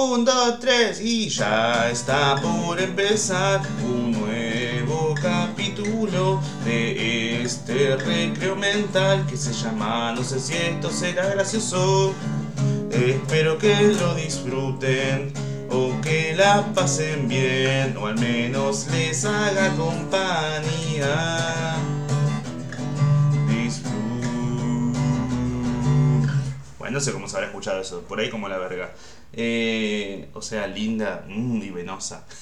Un, dos, tres y ya está por empezar un nuevo capítulo de este recreo mental que se llama No sé si esto será gracioso. Espero que lo disfruten o que la pasen bien o al menos les haga compañía. no sé cómo se habrá escuchado eso, por ahí como la verga. Eh, o sea, linda mm, y venosa.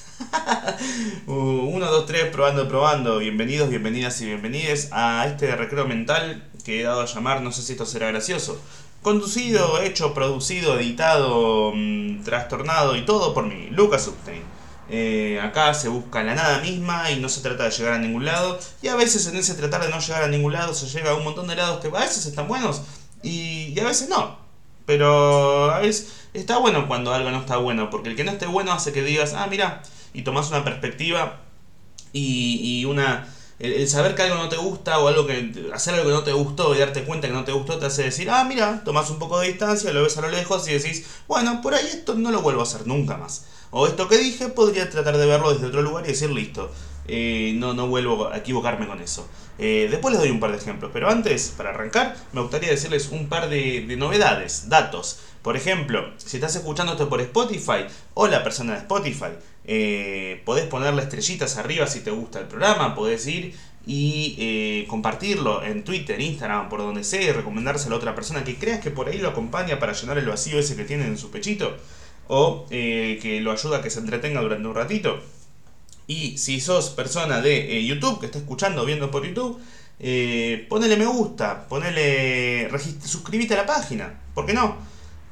Uh, uno, dos, tres, probando, probando. Bienvenidos, bienvenidas y bienvenides a este recreo mental que he dado a llamar, no sé si esto será gracioso. Conducido, hecho, producido, editado, mm, trastornado y todo por mí, Lucas Upstein. Eh, acá se busca la nada misma y no se trata de llegar a ningún lado. Y a veces en ese tratar de no llegar a ningún lado se llega a un montón de lados que a veces están buenos y, a veces no. Pero veces está bueno cuando algo no está bueno, porque el que no esté bueno hace que digas, ah, mira, y tomas una perspectiva y, y una... El, saber que algo no te gusta o algo que hacer algo que no te gustó y darte cuenta que no te gustó te hace decir, ah, mira, tomas un poco de distancia, lo ves a lo lejos y decís, bueno, por ahí esto no lo vuelvo a hacer nunca más. O esto que dije podría tratar de verlo desde otro lugar y decir, listo, eh, no, no vuelvo a equivocarme con eso. Eh, después les doy un par de ejemplos, pero antes, para arrancar, me gustaría decirles un par de, novedades, datos. Por ejemplo, si estás escuchando esto por Spotify, hola persona de Spotify, eh, podés ponerle estrellitas arriba si te gusta el programa, podés ir y compartirlo en Twitter, Instagram, por donde sea, y recomendárselo a otra persona que creas que por ahí lo acompaña para llenar el vacío ese que tiene en su pechito, o que lo ayuda a que se entretenga durante un ratito. Y si sos persona de eh, YouTube, que está escuchando viendo por YouTube, eh, ponele me gusta, ponele. suscríbete a la página. ¿Por qué no?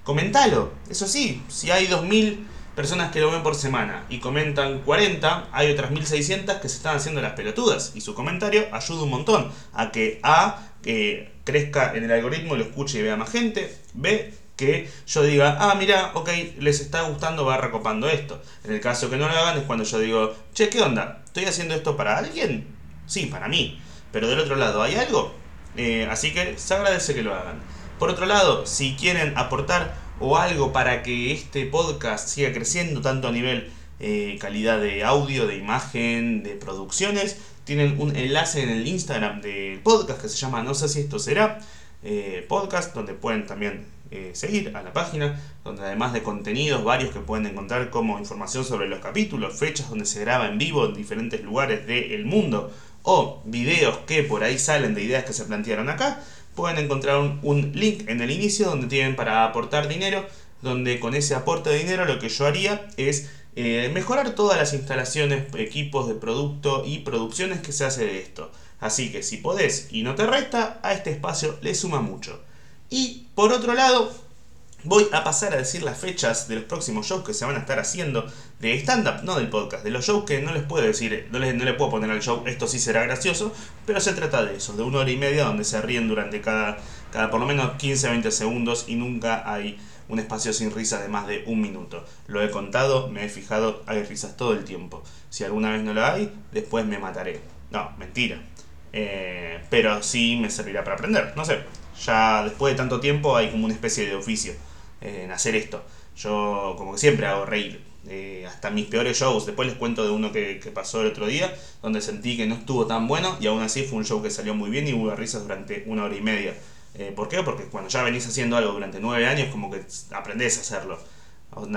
Comentalo. Eso sí, si hay 2000 personas que lo ven por semana y comentan 40, hay otras 1600 que se están haciendo las pelotudas. Y su comentario ayuda un montón a que A que crezca en el algoritmo, lo escuche y vea más gente. B que yo diga, ah, mira, ok, les está gustando, va recopando esto. En el caso que no lo hagan es cuando yo digo, che, ¿qué onda? ¿Estoy haciendo esto para alguien? Sí, para mí. Pero del otro lado, ¿hay algo? Eh, así que se agradece que lo hagan. Por otro lado, si quieren aportar o algo para que este podcast siga creciendo tanto a nivel eh, calidad de audio, de imagen, de producciones, tienen un enlace en el Instagram del podcast que se llama No sé si esto será eh, podcast, donde pueden también eh, seguir a la página, donde además de contenidos varios que pueden encontrar como información sobre los capítulos, fechas donde se graba en vivo en diferentes lugares del mundo o videos que por ahí salen de ideas que se plantearon acá, pueden encontrar un, link en el inicio donde tienen para aportar dinero, donde con ese aporte de dinero lo que yo haría es eh, mejorar todas las instalaciones, equipos de producto y producciones que se hace de esto. Así que si podés y no te resta, a este espacio le suma mucho. Y por otro lado, voy a pasar a decir las fechas de los próximos shows que se van a estar haciendo de stand-up, no del podcast, de los shows que no les puedo decir, no les, no le puedo poner al show, esto sí será gracioso, pero se trata de eso, de una hora y media donde se ríen durante cada, cada por lo menos 15-20 segundos y nunca hay un espacio sin risas de más de un minuto. Lo he contado, me he fijado, hay risas todo el tiempo. Si alguna vez no lo hay, después me mataré. No, mentira. Eh, pero sí me servirá para aprender, no sé ya después de tanto tiempo hay como una especie de oficio en hacer esto. Yo como que siempre hago reír. Eh, hasta mis peores shows. Después les cuento de uno que, pasó el otro día, donde sentí que no estuvo tan bueno y aún así fue un show que salió muy bien y hubo risas durante una hora y media. Eh, ¿Por qué? Porque cuando ya venís haciendo algo durante nueve años, como que aprendés a hacerlo.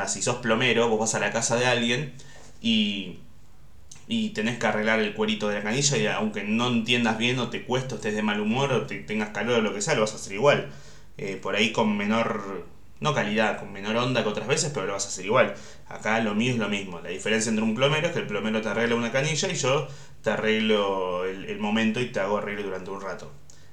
si sos plomero, vos vas a la casa de alguien y y tenés que arreglar el cuerito de la canilla y aunque no entiendas bien o te cuesta, estés de mal humor o te tengas calor o lo que sea, lo vas a hacer igual. Eh, por ahí con menor, no calidad, con menor onda que otras veces, pero lo vas a hacer igual. Acá lo mío es lo mismo. La diferencia entre un plomero es que el plomero te arregla una canilla y yo te arreglo el, momento y te hago reír durante un rato.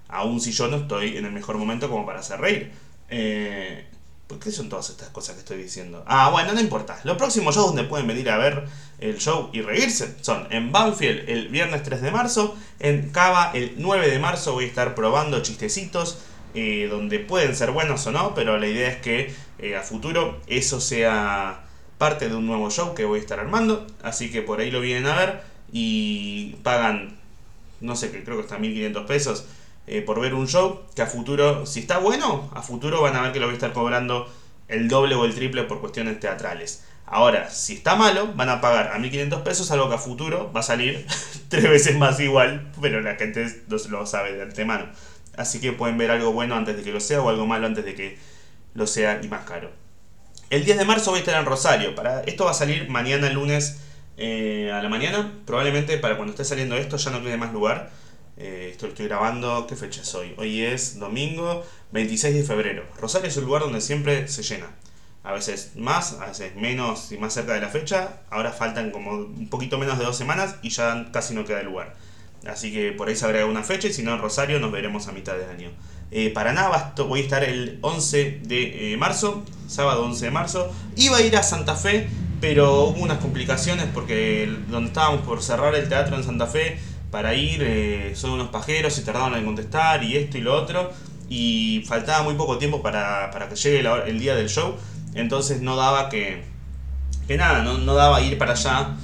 Aún si yo no estoy en el mejor momento como para hacer reír. Eh, ¿Por qué son todas estas cosas que estoy diciendo? Ah, bueno, no importa. Los próximos shows donde pueden venir a ver el show y reírse son en Banfield el viernes 3 de marzo, en Cava el 9 de marzo voy a estar probando chistecitos eh, donde pueden ser buenos o no, pero la idea es que eh, a futuro eso sea parte de un nuevo show que voy a estar armando, así que por ahí lo vienen a ver y pagan, no sé, creo que está 1500 pesos eh, por ver un show que a futuro, si está bueno, a futuro van a ver que lo voy a estar cobrando el doble o el triple por cuestiones teatrales. Ahora, si está malo, van a pagar a 1500 pesos, algo que a futuro va a salir tres veces más igual, pero la gente no se lo sabe de antemano. Así que pueden ver algo bueno antes de que lo sea o algo malo antes de que lo sea y más caro. El 10 de marzo voy a estar en Rosario. Para, esto va a salir mañana lunes eh, a la mañana. Probablemente para cuando esté saliendo esto ya no quede más lugar. Eh, esto lo estoy grabando. ¿Qué fecha es hoy? Hoy es domingo 26 de febrero. Rosario es un lugar donde siempre se llena. A veces más, a veces menos y más cerca de la fecha. Ahora faltan como un poquito menos de dos semanas y ya casi no queda lugar. Así que por ahí se agrega una fecha y si no en Rosario nos veremos a mitad de año. Eh, Paraná voy a estar el 11 de eh, marzo, sábado 11 de marzo. Iba a ir a Santa Fe, pero hubo unas complicaciones porque donde estábamos por cerrar el teatro en Santa Fe para ir eh, son unos pajeros y tardaban en contestar y esto y lo otro. Y faltaba muy poco tiempo para, que llegue el día del show. Entonces no daba que, que nada, no, no daba ir para allá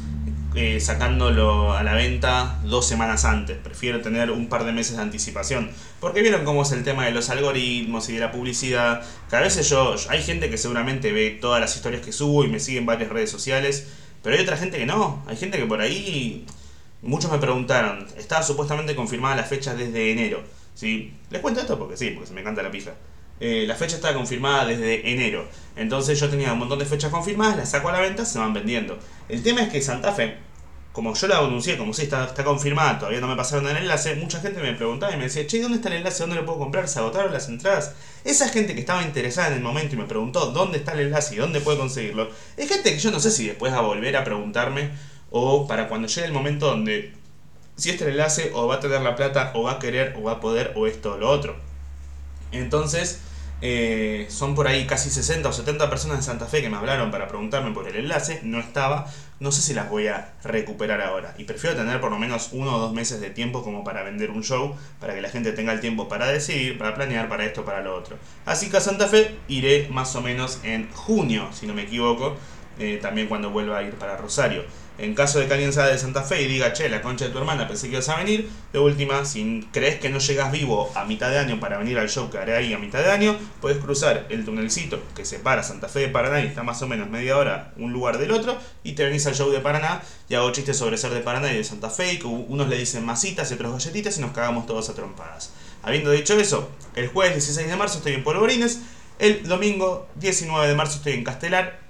eh, sacándolo a la venta dos semanas antes. Prefiero tener un par de meses de anticipación. Porque vieron cómo es el tema de los algoritmos y de la publicidad. Que a veces yo, hay gente que seguramente ve todas las historias que subo y me sigue en varias redes sociales. Pero hay otra gente que no. Hay gente que por ahí... Muchos me preguntaron, estaba supuestamente confirmada la fecha desde enero. ¿sí? Les cuento esto porque sí, porque se me encanta la pija. Eh, la fecha está confirmada desde enero. Entonces yo tenía un montón de fechas confirmadas, las saco a la venta, se van vendiendo. El tema es que Santa Fe, como yo la anuncié, como si está, está confirmada, todavía no me pasaron el enlace, mucha gente me preguntaba y me decía, che, ¿dónde está el enlace? ¿Dónde lo puedo comprar? ¿Se agotaron las entradas? Esa gente que estaba interesada en el momento y me preguntó dónde está el enlace y dónde puedo conseguirlo, es gente que yo no sé si después va a volver a preguntarme o para cuando llegue el momento donde si este el enlace o va a tener la plata o va a querer o va a poder o esto o lo otro. Entonces, eh, son por ahí casi 60 o 70 personas de Santa Fe que me hablaron para preguntarme por el enlace. No estaba. No sé si las voy a recuperar ahora. Y prefiero tener por lo menos uno o dos meses de tiempo como para vender un show. Para que la gente tenga el tiempo para decidir, para planear, para esto, para lo otro. Así que a Santa Fe iré más o menos en junio, si no me equivoco. Eh, también cuando vuelva a ir para Rosario. En caso de que alguien sea de Santa Fe y diga, che, la concha de tu hermana, pensé que ibas a venir, de última, si crees que no llegas vivo a mitad de año para venir al show que haré ahí a mitad de año, puedes cruzar el tunelcito que separa Santa Fe de Paraná y está más o menos media hora un lugar del otro, y te venís al show de Paraná y hago chistes sobre ser de Paraná y de Santa Fe, que unos le dicen masitas y otros galletitas y nos cagamos todos a trompadas. Habiendo dicho eso, el jueves 16 de marzo estoy en Polvorines, el domingo 19 de marzo estoy en Castelar,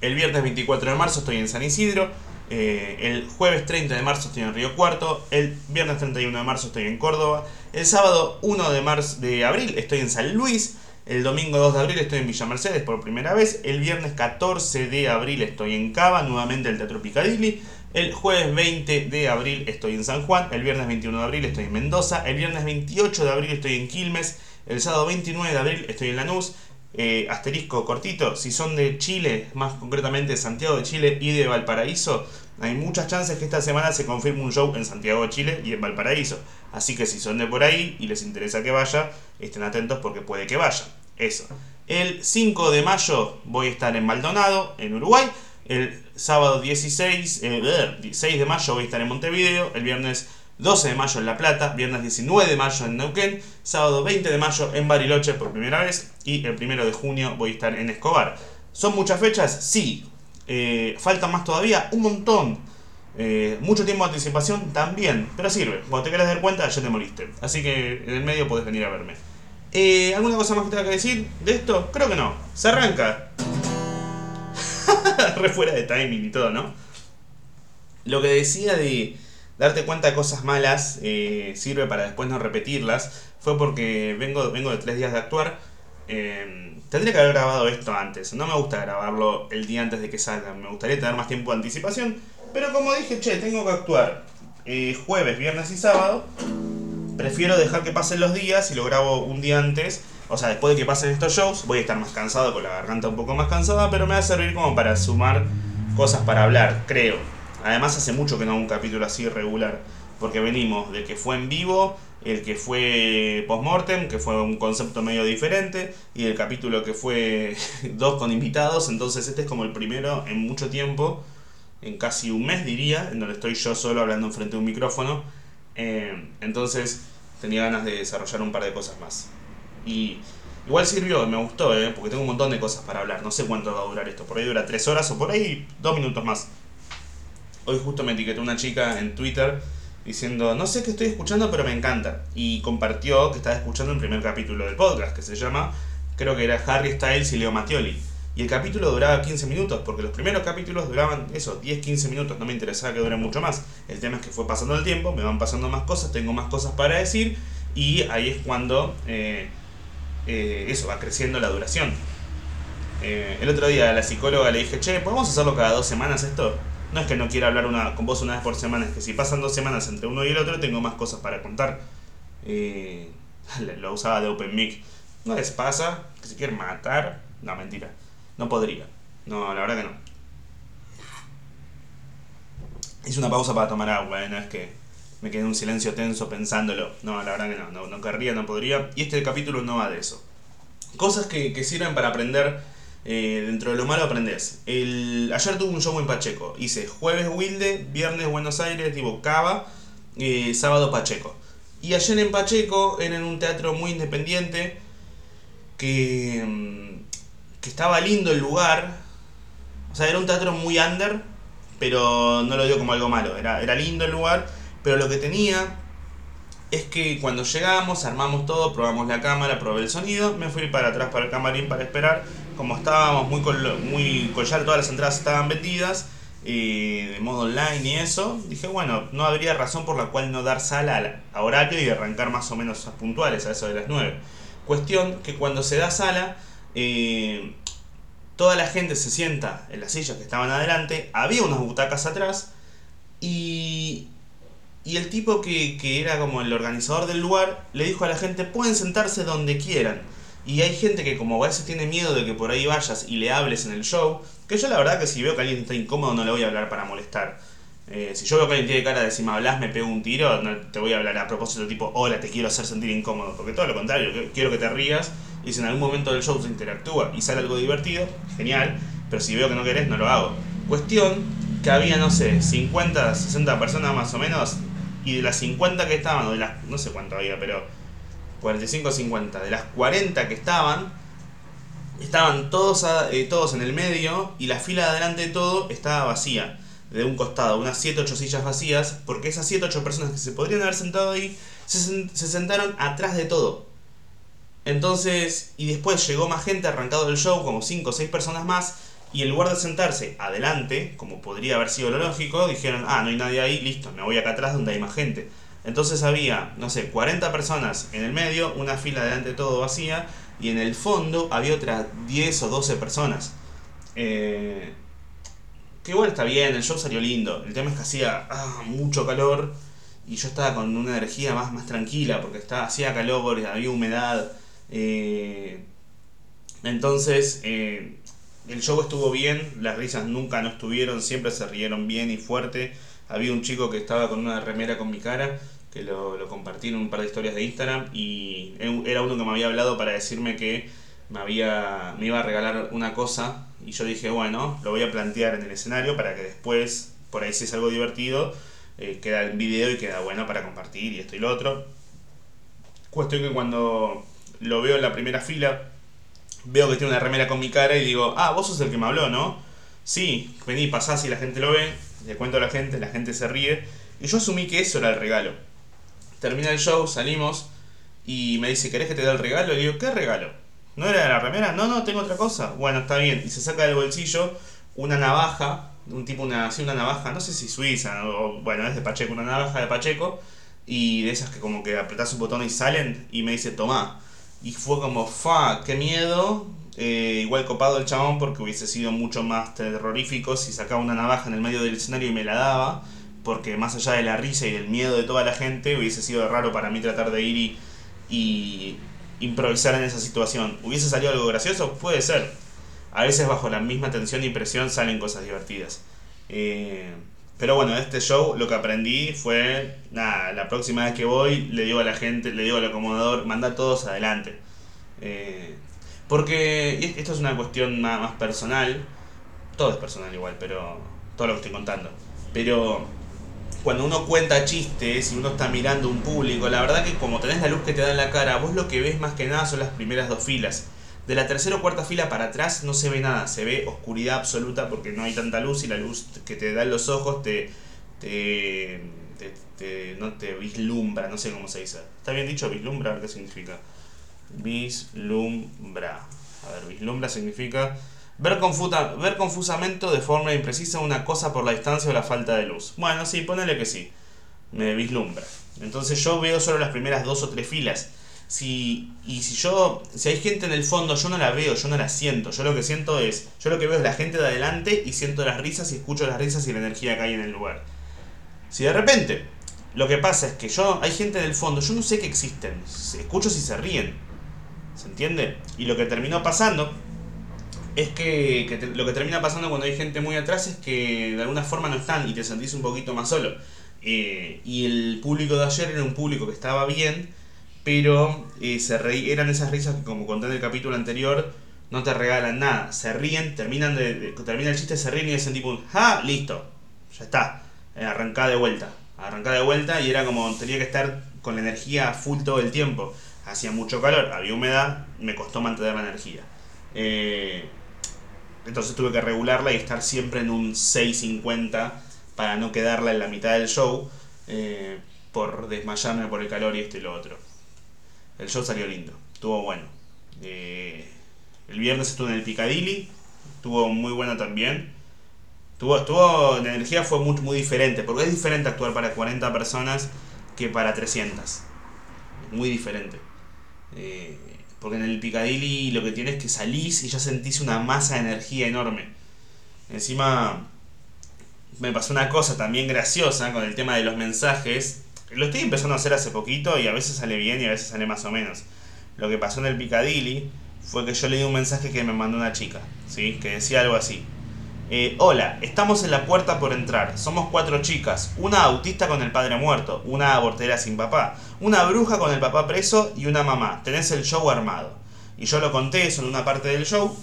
el viernes 24 de marzo estoy en San Isidro, eh, el jueves 30 de marzo estoy en Río Cuarto. El viernes 31 de marzo estoy en Córdoba. El sábado 1 de, marzo, de abril estoy en San Luis. El domingo 2 de abril estoy en Villa Mercedes por primera vez. El viernes 14 de abril estoy en Cava, nuevamente el Teatro Picadilly. El jueves 20 de abril estoy en San Juan. El viernes 21 de abril estoy en Mendoza. El viernes 28 de abril estoy en Quilmes. El sábado 29 de abril estoy en Lanús. Eh, asterisco cortito, si son de Chile, más concretamente Santiago de Chile y de Valparaíso, hay muchas chances que esta semana se confirme un show en Santiago de Chile y en Valparaíso. Así que si son de por ahí y les interesa que vaya, estén atentos porque puede que vaya. Eso. El 5 de mayo voy a estar en Maldonado, en Uruguay. El sábado 16, 6 eh, de mayo voy a estar en Montevideo. El viernes 12 de mayo en La Plata, viernes 19 de mayo en Neuquén, sábado 20 de mayo en Bariloche por primera vez y el 1 de junio voy a estar en Escobar. ¿Son muchas fechas? Sí. Eh, ¿Falta más todavía? Un montón. Eh, mucho tiempo de anticipación también, pero sirve. Cuando te quieras dar cuenta ya te moriste. Así que en el medio podés venir a verme. Eh, ¿Alguna cosa más que tenga que decir de esto? Creo que no. Se arranca. Re fuera de timing y todo, ¿no? Lo que decía de darte cuenta de cosas malas sirve para después no repetirlas. Fue porque vengo, vengo de tres días de actuar. Eh, tendría que haber grabado esto antes. No me gusta grabarlo el día antes de que salga. Me gustaría tener más tiempo de anticipación. Pero como dije, che, tengo que actuar eh, jueves, viernes y sábado. Prefiero dejar que pasen los días y lo grabo un día antes. O sea, después de que pasen estos shows, voy a estar más cansado, con la garganta un poco más cansada, pero me va a servir como para sumar cosas para hablar, creo. Además hace mucho que no hago un capítulo así regular, porque venimos de que fue en vivo, el que fue post-mortem, que fue un concepto medio diferente, y el capítulo que fue dos con invitados, entonces este es como el primero en mucho tiempo, en casi un mes diría, en donde estoy yo solo hablando enfrente de un micrófono, eh, entonces tenía ganas de desarrollar un par de cosas más. Y Igual sirvió, me gustó, ¿eh? porque tengo un montón de cosas para hablar. No sé cuánto va a durar esto. Por ahí dura 3 horas o por ahí 2 minutos más. Hoy justo me etiquetó una chica en Twitter diciendo, no sé qué estoy escuchando, pero me encanta. Y compartió que estaba escuchando el primer capítulo del podcast, que se llama, creo que era Harry Styles y Leo Mattioli. Y el capítulo duraba 15 minutos, porque los primeros capítulos duraban eso, 10-15 minutos, no me interesaba que dure mucho más. El tema es que fue pasando el tiempo, me van pasando más cosas, tengo más cosas para decir, y ahí es cuando eh, eh, eso va creciendo la duración. Eh, el otro día a la psicóloga le dije, che, ¿podemos hacerlo cada dos semanas esto? No es que no quiera hablar una, con vos una vez por semana, es que si pasan dos semanas entre uno y el otro, tengo más cosas para contar. Eh, lo usaba de Open Mic. No les pasa que se quieren matar. No, mentira. No podría. No, la verdad que no. Hice una pausa para tomar agua, ¿eh? no es que me quedé en un silencio tenso pensándolo. No, la verdad que no, no, no querría, no podría. Y este capítulo no va de eso. Cosas que, que sirven para aprender eh, dentro de lo malo aprendes. El, ayer tuve un show en Pacheco. Hice jueves Wilde, viernes Buenos Aires, digo Cava, eh, sábado Pacheco. Y ayer en Pacheco era en un teatro muy independiente que, mm, que estaba lindo el lugar. O sea, era un teatro muy under, pero no lo digo como algo malo. Era, era lindo el lugar, pero lo que tenía es que cuando llegamos, armamos todo, probamos la cámara, probé el sonido, me fui para atrás para el camarín para esperar como estábamos muy con, muy todas las entradas estaban vendidas, de modo online y eso, dije, bueno, no habría razón por la cual no dar sala a horario y arrancar más o menos puntuales a eso de las 9. Cuestión que cuando se da sala, eh, toda la gente se sienta en las sillas que estaban adelante, había unas butacas atrás y, y el tipo que, que era como el organizador del lugar le dijo a la gente, pueden sentarse donde quieran. Y hay gente que como a veces tiene miedo de que por ahí vayas y le hables en el show, que yo la verdad que si veo que alguien está incómodo no le voy a hablar para molestar. Eh, si yo veo que alguien tiene cara de si me hablas me pego un tiro, no te voy a hablar a propósito tipo, hola, te quiero hacer sentir incómodo, porque todo lo contrario, quiero que te rías y si en algún momento del show se interactúa y sale algo divertido, genial, pero si veo que no querés, no lo hago. Cuestión que había, no sé, 50, 60 personas más o menos, y de las 50 que estaban, o de las, no sé cuánto había, pero 45-50. De las 40 que estaban, estaban todos, eh, todos en el medio y la fila de adelante de todo estaba vacía. De un costado, unas 7-8 sillas vacías, porque esas 7-8 personas que se podrían haber sentado ahí se, se sentaron atrás de todo. Entonces, y después llegó más gente arrancado del show, como 5 o 6 personas más, y en lugar de sentarse adelante, como podría haber sido lo lógico, dijeron, ah, no hay nadie ahí, listo, me voy acá atrás donde hay más gente. Entonces había, no sé, 40 personas en el medio, una fila delante todo vacía, y en el fondo había otras 10 o 12 personas. Eh, que igual está bien, el show salió lindo. El tema es que hacía ah, mucho calor y yo estaba con una energía más, más tranquila porque estaba, hacía calor, había humedad. Eh, entonces, eh, el show estuvo bien, las risas nunca no estuvieron, siempre se rieron bien y fuerte. Había un chico que estaba con una remera con mi cara que lo, lo compartí en un par de historias de Instagram y era uno que me había hablado para decirme que me, había, me iba a regalar una cosa y yo dije, bueno, lo voy a plantear en el escenario para que después, por ahí si es algo divertido, eh, queda el video y queda bueno para compartir y esto y lo otro. Cuestión que cuando lo veo en la primera fila, veo que tiene una remera con mi cara y digo, ah, vos sos el que me habló, ¿no? Sí, vení, pasá si la gente lo ve, le cuento a la gente, la gente se ríe. Y yo asumí que eso era el regalo. Termina el show, salimos y me dice, ¿querés que te dé el regalo? Le digo, ¿qué regalo? ¿No era la remera? No, no, tengo otra cosa. Bueno, está bien. Y se saca del bolsillo una navaja, un tipo, una, así una navaja, no sé si suiza, o bueno, es de Pacheco, una navaja de Pacheco, y de esas que como que apretás un botón y salen, y me dice, tomá. Y fue como, fa, qué miedo. Eh, igual copado el chabón porque hubiese sido mucho más terrorífico si sacaba una navaja en el medio del escenario y me la daba porque más allá de la risa y del miedo de toda la gente, hubiese sido raro para mí tratar de ir y, improvisar en esa situación. ¿Hubiese salido algo gracioso? Puede ser. A veces bajo la misma tensión y presión salen cosas divertidas. Eh, pero bueno, este show lo que aprendí fue, nada, la próxima vez que voy le digo a la gente, le digo al acomodador, manda todos adelante. Eh, porque esto es una cuestión más, más personal, todo es personal igual, pero todo lo que estoy contando. Pero cuando uno cuenta chistes y uno está mirando un público, la verdad que como tenés la luz que te da en la cara, vos lo que ves más que nada son las primeras dos filas. De la tercera o cuarta fila para atrás no se ve nada, se ve oscuridad absoluta porque no hay tanta luz y la luz que te da en los ojos te, te, te, no te vislumbra, no sé cómo se dice. ¿Está bien dicho vislumbra? Qué significa. Vislumbra. A ver, vislumbra significa ver, confusa, ver confusamente de forma imprecisa una cosa por la distancia o la falta de luz. Bueno, sí, ponele que sí. Me vislumbra. Entonces yo veo solo las primeras dos o tres filas si, y si yo, si hay gente en el fondo, yo no la veo, yo no la siento. Yo lo que siento es, yo lo que veo es la gente de adelante y siento las risas y escucho las risas y la energía que hay en el lugar. Si de repente lo que pasa es que yo, hay gente en el fondo, yo no sé que existen, escucho si se ríen. ¿Se entiende? Y lo que terminó pasando es que, lo que termina pasando cuando hay gente muy atrás es que de alguna forma no están y te sentís un poquito más solo. Eh, y el público de ayer era un público que estaba bien pero eh, se reí, eran esas risas que como conté en el capítulo anterior, no te regalan nada. Se ríen, terminan de, termina el chiste, se ríen y dicen tipo, ¡ah! Listo, ya está. Eh, arrancá de vuelta. Arrancá de vuelta y era como, tenía que estar con la energía full todo el tiempo. Hacía mucho calor, había humedad, me costó mantener la energía. Eh, entonces tuve que regularla y estar siempre en un 6.50 para no quedarla en la mitad del show por desmayarme por el calor y esto y lo otro. El show salió lindo, estuvo bueno. Eh, el viernes estuve en el Piccadilly, estuvo muy bueno también. Tuvo, estuvo, la energía fue muy, muy diferente, porque es diferente actuar para 40 personas que para 300. Muy diferente. Eh, porque en el Piccadilly lo que tienes es que salís y ya sentís una masa de energía enorme. Encima me pasó una cosa también graciosa con el tema de los mensajes lo estoy empezando a hacer hace poquito y a veces sale bien y a veces sale más o menos. Lo que pasó en el Piccadilly fue que yo le di un mensaje que me mandó una chica, ¿sí? Que decía algo así. Eh, hola, estamos en la puerta por entrar. Somos cuatro chicas. Una autista con el padre muerto, una abortera sin papá, una bruja con el papá preso y una mamá. Tenés el show armado. Y yo lo conté eso en una parte del show.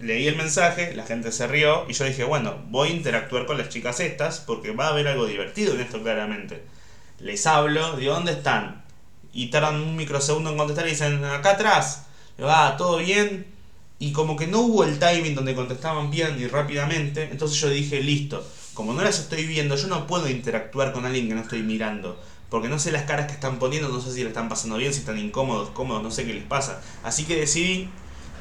Leí el mensaje, la gente se rió y yo dije, bueno, voy a interactuar con las chicas estas porque va a haber algo divertido en esto claramente les hablo, digo, ¿dónde están? Y tardan un microsegundo en contestar y dicen, acá atrás, va, ah, todo bien. Y como que no hubo el timing donde contestaban bien y rápidamente, entonces yo dije, listo, como no las estoy viendo, yo no puedo interactuar con alguien que no estoy mirando. Porque no sé las caras que están poniendo, no sé si le están pasando bien, si están incómodos, cómodos, no sé qué les pasa. Así que decidí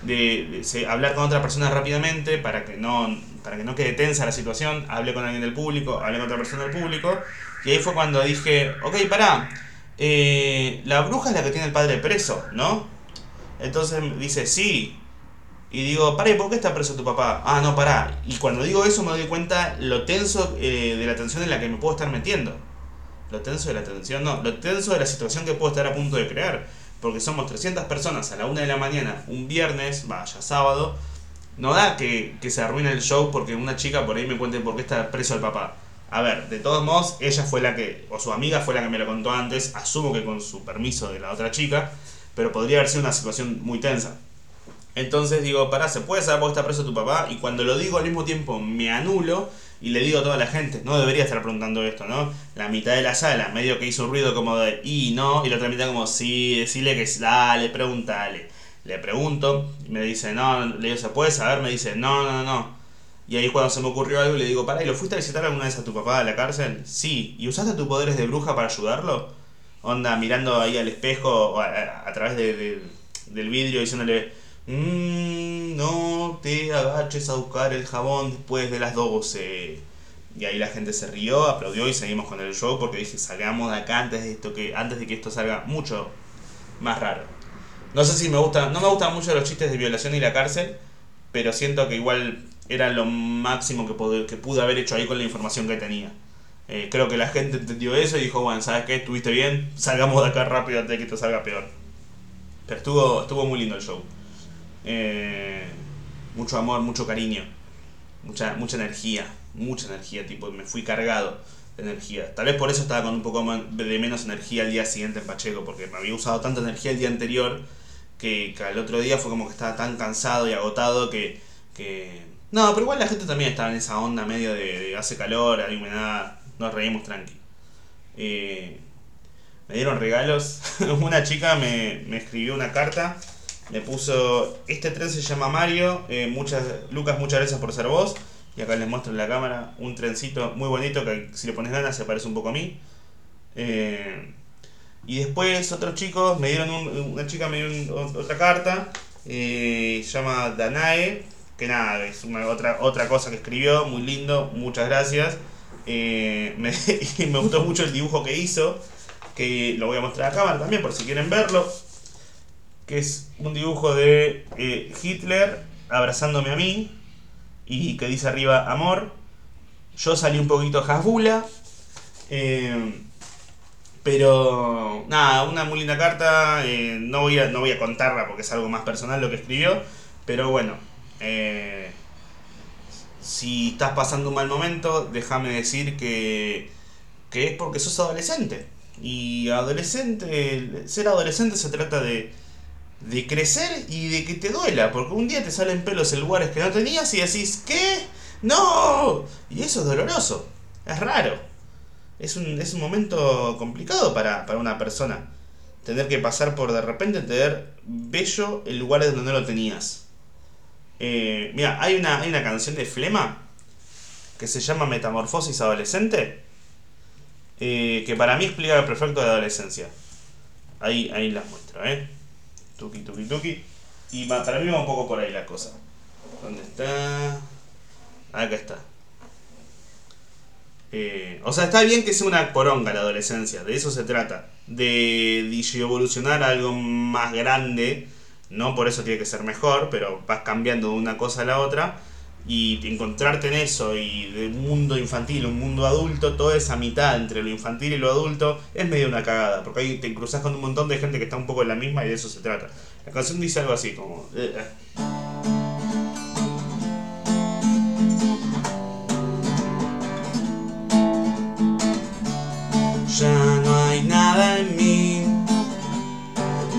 de, hablar con otra persona rápidamente para que no para que no quede tensa la situación. Hablé con alguien del público, hablé con otra persona del público y ahí fue cuando dije, ok, pará, eh, la bruja es la que tiene el padre preso, ¿no? Entonces dice, sí. Y digo, pará, ¿y por qué está preso tu papá? Ah, no, pará. Y cuando digo eso me doy cuenta lo tenso eh, de la tensión en la que me puedo estar metiendo. Lo tenso de la tensión, no, lo tenso de la situación que puedo estar a punto de crear. Porque somos 300 personas a la una de la mañana, un viernes, vaya, sábado. No da que, que se arruine el show porque una chica por ahí me cuente por qué está preso el papá. A ver, de todos modos, ella fue la que, o su amiga fue la que me lo contó antes, asumo que con su permiso de la otra chica, pero podría haber sido una situación muy tensa. Entonces digo, pará, ¿se puede saber por qué está preso tu papá? Y cuando lo digo al mismo tiempo me anulo y le digo a toda la gente, no debería estar preguntando esto, ¿no? La mitad de la sala, medio que hizo un ruido como de, y no, y la otra mitad como, sí, decirle que dale, pregúntale. Le pregunto, y me dice, no, le digo, ¿se puede saber? Me dice, no, no, no. Y ahí cuando se me ocurrió algo le digo, pará, ¿y lo fuiste a visitar alguna vez a tu papá a la cárcel? Sí. ¿Y usaste tus poderes de bruja para ayudarlo? Onda, mirando ahí al espejo a, través del vidrio diciéndole, mmm, no te agaches a buscar el jabón después de las 12. Y ahí la gente se rió, aplaudió y seguimos con el show porque dije, salgamos de acá antes de, esto que, antes de que esto salga mucho más raro. No sé si me gusta, no me gustan mucho los chistes de violación y la cárcel, pero siento que igual era lo máximo que, que pude haber hecho ahí con la información que tenía. Eh, creo que la gente entendió eso y dijo, bueno, ¿sabes qué? Estuviste bien, salgamos de acá rápido antes de que esto salga peor. Pero estuvo, estuvo muy lindo el show. Eh, mucho amor, mucho cariño, mucha, mucha energía, mucha energía, tipo, me fui cargado de energía. Tal vez por eso estaba con un poco de menos energía el día siguiente en Pacheco, porque me había usado tanta energía el día anterior que, al otro día fue como que estaba tan cansado y agotado que, que no, pero igual la gente también estaba en esa onda medio de, hace calor, hay humedad, nos reímos tranqui. Eh, me dieron regalos. una chica me, me, escribió una carta. Me puso, este tren se llama Mario. Eh, muchas, Lucas, muchas gracias por ser vos. Y acá les muestro en la cámara un trencito muy bonito que si le pones ganas se parece un poco a mí. Eh, y después otros chicos me dieron una chica me dio otra carta. se llama Danae. Que nada, es otra, otra cosa que escribió. Muy lindo. Muchas gracias. me, me gustó mucho el dibujo que hizo que lo voy a mostrar a cámara también por si quieren verlo, que es un dibujo de eh, Hitler abrazándome a mí y que dice arriba amor. Yo salí un poquito jasbula, eh, pero nada, una muy linda carta, eh, no, voy a, no voy a contarla porque es algo más personal lo que escribió, pero bueno, si estás pasando un mal momento, déjame decir que, que es porque sos adolescente. Y adolescente, ser adolescente se trata de, de crecer y de que te duela, porque un día te salen pelos en lugares que no tenías y decís, ¿qué? ¡No! Y eso es doloroso, es raro. Es un, es un momento complicado para, una persona. Tener que pasar por de repente tener bello en lugares donde no lo tenías. Eh, mira, hay una, hay una canción de Flema que se llama Metamorfosis Adolescente eh, que para mí explica el perfecto de la adolescencia. Ahí, ahí las muestro, ¿eh? Tuki, tuki, tuki. Y para mí va un poco por ahí la cosa. ¿Dónde está? Acá está. Eh, o sea, está bien que sea una poronga la adolescencia, de eso se trata. De, de evolucionar a algo más grande, no por eso tiene que ser mejor, pero vas cambiando de una cosa a la otra y encontrarte en eso y de un mundo infantil, un mundo adulto, toda esa mitad entre lo infantil y lo adulto es medio una cagada, porque ahí te cruzas con un montón de gente que está un poco en la misma y de eso se trata. La canción dice algo así como... Eh.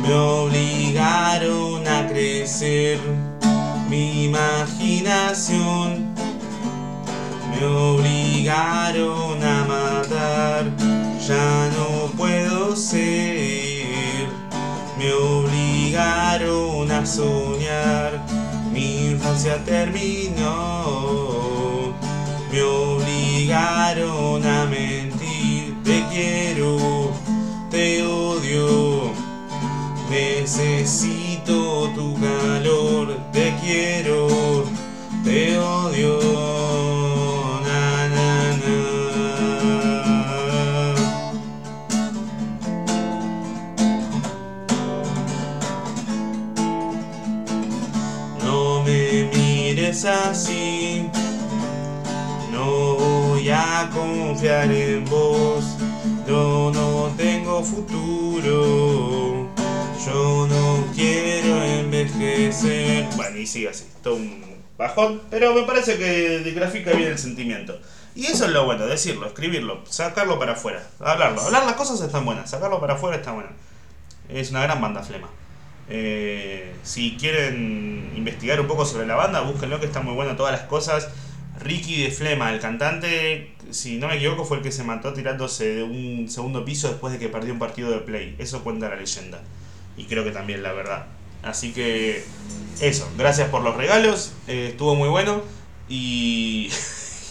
Me obligaron a crecer mi imaginación. Me obligaron a matar, ya no puedo ser. Me obligaron a soñar, mi infancia terminó. Me obligaron a mentir, te quiero, te odio, necesito tu calor te quiero, te odio. No me mires así, no voy a confiar en vos, yo no tengo futuro. Yo no quiero envejecer. Bueno, y sigue así. Todo un bajón. Pero me parece que grafica bien el sentimiento. Y eso es lo bueno, decirlo, escribirlo, sacarlo para afuera, hablarlo. Hablar las cosas están buenas, sacarlo para afuera está bueno. Es una gran banda Flema. Eh, si quieren investigar un poco sobre la banda, búsquenlo que está muy bueno todas las cosas. Ricky de Flema, el cantante, si no me equivoco, fue el que se mató tirándose de un segundo piso después de que perdió un partido de play. Eso cuenta la leyenda y creo que también la verdad. Así que eso, gracias por los regalos, eh, estuvo muy bueno y,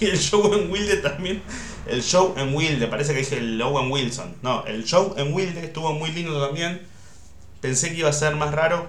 el show en Wilde también, el show en Wilde, parece que dije el Owen Wilson, no, el show en Wilde estuvo muy lindo también, pensé que iba a ser más raro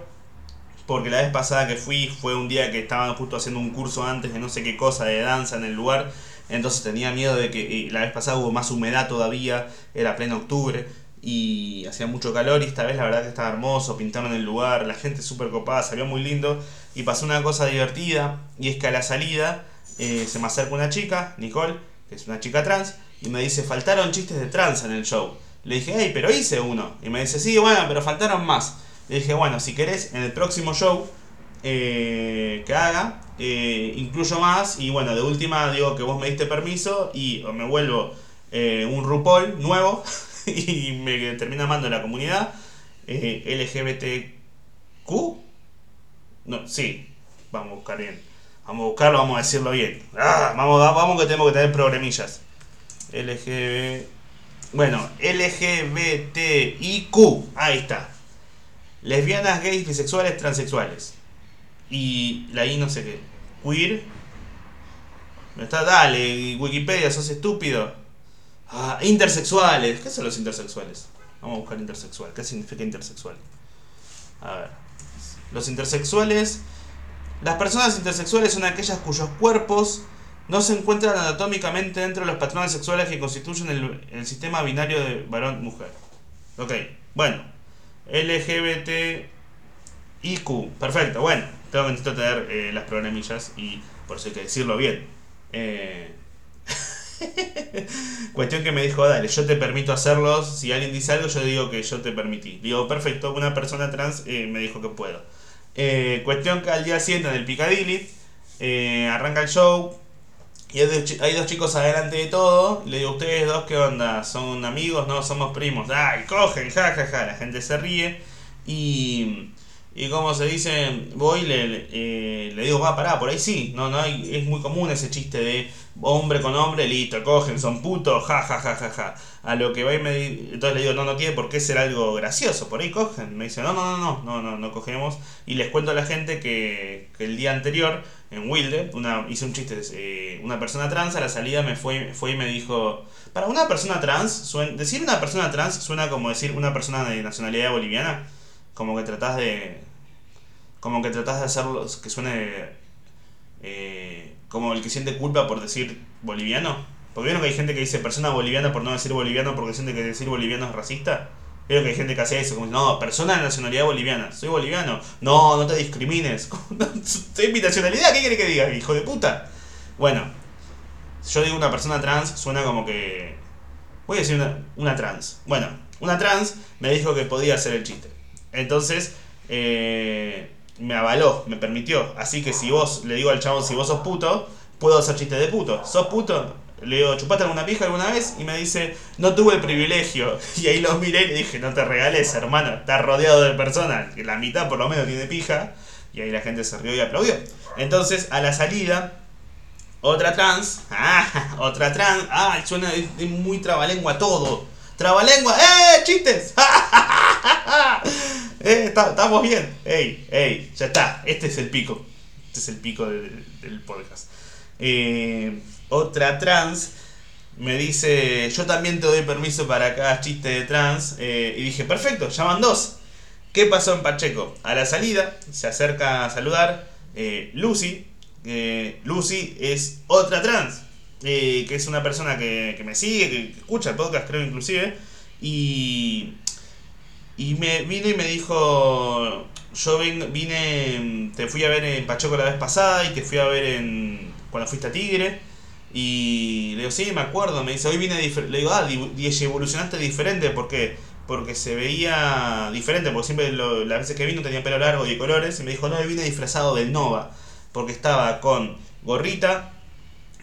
porque la vez pasada que fui fue un día que estaban justo haciendo un curso antes de no sé qué cosa de danza en el lugar, entonces tenía miedo de que la vez pasada hubo más humedad todavía, era pleno octubre y hacía mucho calor y esta vez la verdad que estaba hermoso, pintaron el lugar, la gente súper copada, salió muy lindo y pasó una cosa divertida y es que a la salida eh, se me acerca una chica, Nicole, que es una chica trans, y me dice, faltaron chistes de trans en el show. Le dije, hey, pero hice uno. Y me dice, sí, bueno, pero faltaron más. Le dije, bueno, si querés, en el próximo show eh, que haga, eh, incluyo más. Y bueno, de última digo que vos me diste permiso y me vuelvo un RuPaul nuevo y me termina amando la comunidad eh, LGBTQ. No, sí, vamos a buscar bien. Vamos a buscarlo, vamos a decirlo bien. Ah, vamos, vamos que tenemos que tener problemillas. LGBT. Bueno, LGBTIQ. Ahí está. Lesbianas, gays, bisexuales, transexuales. Y la I no sé qué. Queer. Está, dale, Wikipedia, sos estúpido. Ah, intersexuales. ¿Qué son los intersexuales? Vamos a buscar intersexual. ¿Qué significa intersexual? A ver. Los intersexuales. Las personas intersexuales son aquellas cuyos cuerpos no se encuentran anatómicamente dentro de los patrones sexuales que constituyen el, sistema binario de varón-mujer. Ok, bueno. LGBTIQ. Perfecto, bueno. Tengo que necesito tener eh, las programillas y por eso hay que decirlo bien. Eh... Cuestión que me dijo, dale, yo te permito hacerlos. Si alguien dice algo, yo digo que yo te permití. Digo, perfecto, una persona trans eh, me dijo que puedo. Eh, cuestión que al día siguiente en el Picadilly eh, arranca el show. Y hay dos chicos adelante de todo. Le digo, ¿ustedes dos qué onda? ¿Son amigos? No, somos primos. ¡Ay, cogen! Ja, ja, ja. La gente se ríe. Y y como se dice, voy le, eh, le digo, va, pará, por ahí sí. No, no hay, es muy común ese chiste de hombre con hombre, listo, cogen, son putos, ja, ja, ja, ja, ja. A lo que va y me entonces le digo, no, no tiene por qué ser algo gracioso, por ahí cogen. Me dice, no, no, no, no, no, no, no cogemos. Y les cuento a la gente que, que el día anterior, en Wilde, una, hice un chiste, eh, una persona trans a la salida me fue, fue y me dijo, para una persona trans, decir una persona trans suena como decir una persona de nacionalidad boliviana como que tratás de como que tratás de hacerlo que suene eh, como el que siente culpa por decir boliviano. Porque vieron que hay gente que dice persona boliviana por no decir boliviano porque siente que decir boliviano es racista. Vieron que hay gente que hace eso como no persona de nacionalidad boliviana soy boliviano. No no te discrimines. Soy mi nacionalidad qué quiere que diga hijo de puta bueno yo digo una persona trans suena como que voy a decir una, una trans. Bueno una trans me dijo que podía hacer el chiste entonces, eh, me avaló, me permitió. Así que si vos, le digo al chabón, si vos sos puto, puedo hacer chistes de puto. ¿Sos puto? Le digo, ¿chupaste alguna pija alguna vez? Y me dice, no tuve el privilegio. Y ahí los miré y le dije, no te regales, hermano. Estás rodeado de personas, que la mitad por lo menos tiene pija. Y ahí la gente se rió y aplaudió. Entonces, a la salida, otra trans, ah, otra trans, ah, suena muy trabalengua todo. Trabalengua, ¡eh! ¡Chistes! eh, estamos bien. Ey, ey, ya está. Este es el pico. Este es el pico del, podcast. Eh, otra trans me dice, yo también te doy permiso para cada chiste de trans. Eh, y dije, perfecto, llaman dos. ¿Qué pasó en Pacheco? A la salida se acerca a saludar eh, Lucy. Lucy es otra trans. que es una persona que, que me sigue, que escucha el podcast creo inclusive. Y y me vino y me dijo, yo vine, te fui a ver en Pachoco la vez pasada y te fui a ver en cuando fuiste a Tigre. Y le digo, sí, me acuerdo. Me dice, hoy vine diferente. Le digo, ah, evolucionaste diferente. ¿Por qué? Porque se veía diferente. Porque siempre las veces que vino tenía pelo largo y colores. Y me dijo, no, hoy vine disfrazado del Nova. Porque estaba con gorrita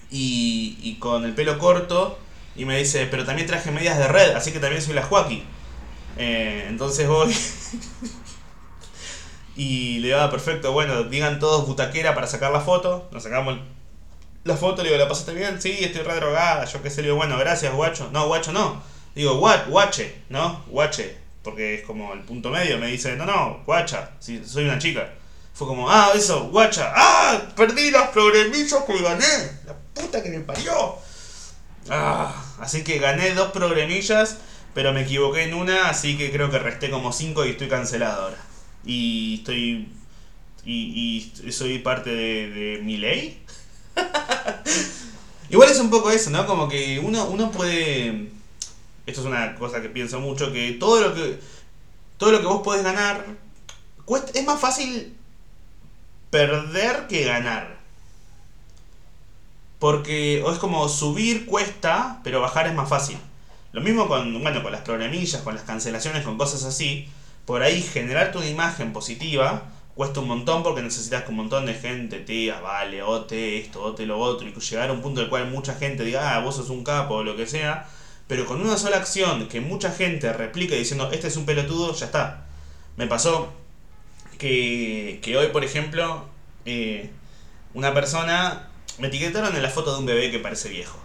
y, y con el pelo corto. Y me dice, pero también traje medias de red. Así que también soy la Joaquín. Eh, entonces voy. y le va, perfecto, bueno, digan todos butaquera para sacar la foto. Nos sacamos la foto, le digo, ¿la pasaste bien? Sí, estoy re drogada, yo qué sé, le digo, bueno, gracias, guacho. No, guacho no. Digo, guache, ¿no? Guache, porque es como el punto medio. Me dice, no, no, guacha, si soy una chica. Fue como, ah, eso, guacha. ¡Ah! Perdí los programillos que gané. La puta que me parió. Ah, así que gané dos programillas pero me equivoqué en una, así que creo que resté como 5 y estoy cancelado ahora. Y estoy. Y, y soy parte de, de mi ley. Igual es un poco eso, ¿no? Como que uno, uno puede. Esto es una cosa que pienso mucho, que todo lo que. Todo lo que vos podés ganar. Cuesta, es más fácil perder que ganar. Porque es como subir cuesta, pero bajar es más fácil. Lo mismo con, bueno, con las programillas, con las cancelaciones, con cosas así. Por ahí generar tu imagen positiva cuesta un montón porque necesitas que un montón de gente te avale, o te esto, o te lo otro, y llegar a un punto en el cual mucha gente diga, ah, vos sos un capo o lo que sea. Pero con una sola acción que mucha gente replique diciendo, este es un pelotudo, ya está. Me pasó que, que hoy, por ejemplo, eh, una persona me etiquetaron en la foto de un bebé que parece viejo.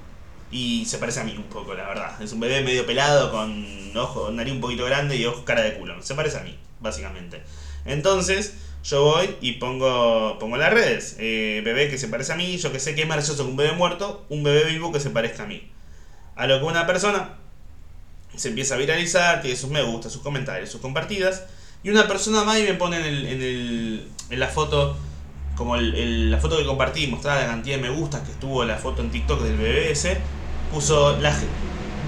Y se parece a mí un poco, la verdad. Es un bebé medio pelado, con ojo, nariz un poquito grande y ojos cara de culo. Se parece a mí, básicamente. Entonces, yo voy y pongo, pongo las redes. Eh, bebé que se parece a mí, yo que sé que es gracioso que un bebé muerto, un bebé vivo que se parezca a mí. A lo que una persona se empieza a viralizar, tiene sus me gusta, sus comentarios, sus compartidas. Y una persona más y me pone en, el, en, el, en la foto, como el, la foto que compartí, mostraba la cantidad de me gustas que estuvo la foto en TikTok del BBS. Puso las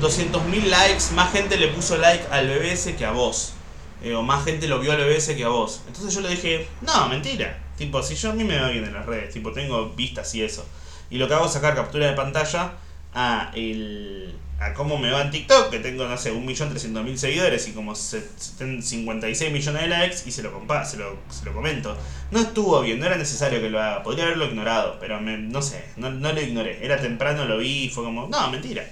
200.000 likes, más gente le puso like al BBS que a vos. Eh, o más gente lo vio al BBS que a vos. Entonces yo le dije, no, mentira. Tipo, si yo a mí me va bien en las redes, tipo, tengo vistas y eso. Y lo que hago es sacar captura de pantalla a el a cómo me va en TikTok, que tengo, no sé, 1.300.000 seguidores y como 56 millones de likes y se lo, compa se lo, se lo comento. No estuvo bien, no era necesario que lo haga, podría haberlo ignorado, pero no sé, no, no lo ignoré. Era temprano, lo vi y fue como, no, mentira.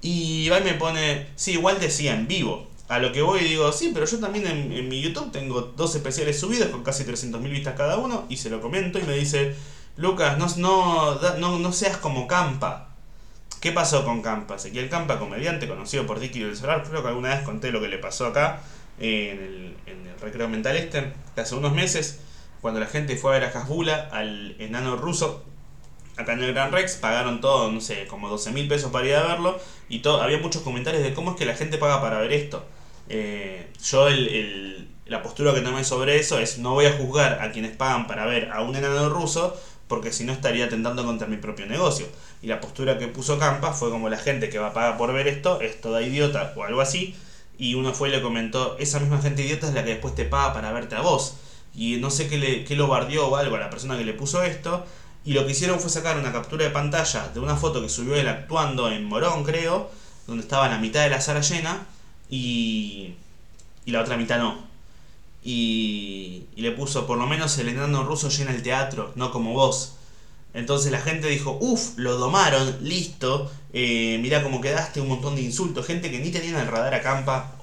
Y va y me pone, sí, igual decía en vivo. A lo que voy y digo, sí, pero yo también en, mi YouTube tengo dos especiales subidos con casi 300.000 vistas cada uno y se lo comento y me dice, Lucas, no, no, no seas como Campa ¿Qué pasó con Campa? Ezequiel Campa, comediante conocido por Dicky del Solar, creo que alguna vez conté lo que le pasó acá en, el, en el Recreo Mental Este, hace unos meses, cuando la gente fue a ver a Hasbula, al enano ruso, acá en el Gran Rex, pagaron todo, no sé, como 12 mil pesos para ir a verlo, y todo, había muchos comentarios de cómo es que la gente paga para ver esto. Eh, yo el, el, la postura que tomé sobre eso es no voy a juzgar a quienes pagan para ver a un enano ruso, porque si no estaría atentando contra mi propio negocio. Y la postura que puso Campa fue como la gente que va a pagar por ver esto es toda idiota o algo así. Y uno fue y le comentó, esa misma gente idiota es la que después te paga para verte a vos. Y no sé qué, le, qué lo bardió o algo a la persona que le puso esto. Y lo que hicieron fue sacar una captura de pantalla de una foto que subió él actuando en Morón, creo, donde estaba la mitad de la sala llena y, y la otra mitad no. Y, y, le puso, por lo menos el enano ruso llena el teatro, no como vos. Entonces la gente dijo, uff, lo domaron, listo, eh, mirá cómo quedaste, un montón de insultos, gente que ni tenían el radar a campa,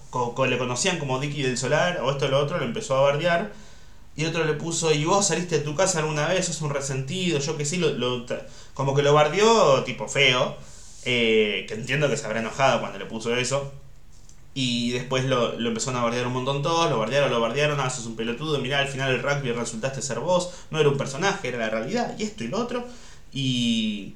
le conocían como Dicky del Solar, o esto o lo otro, lo empezó a bardear. Y otro le puso, ¿y vos saliste de tu casa alguna vez? Sos un resentido, yo que sí, lo, como que lo bardeó tipo feo, eh, que entiendo que se habrá enojado cuando le puso eso. Y después lo, lo, empezaron a bardear un montón todos, lo bardearon, lo bardearon, ah, sos un pelotudo, mirá, al final el rugby resultaste ser vos, no era un personaje, era la realidad, y esto y lo otro. Y,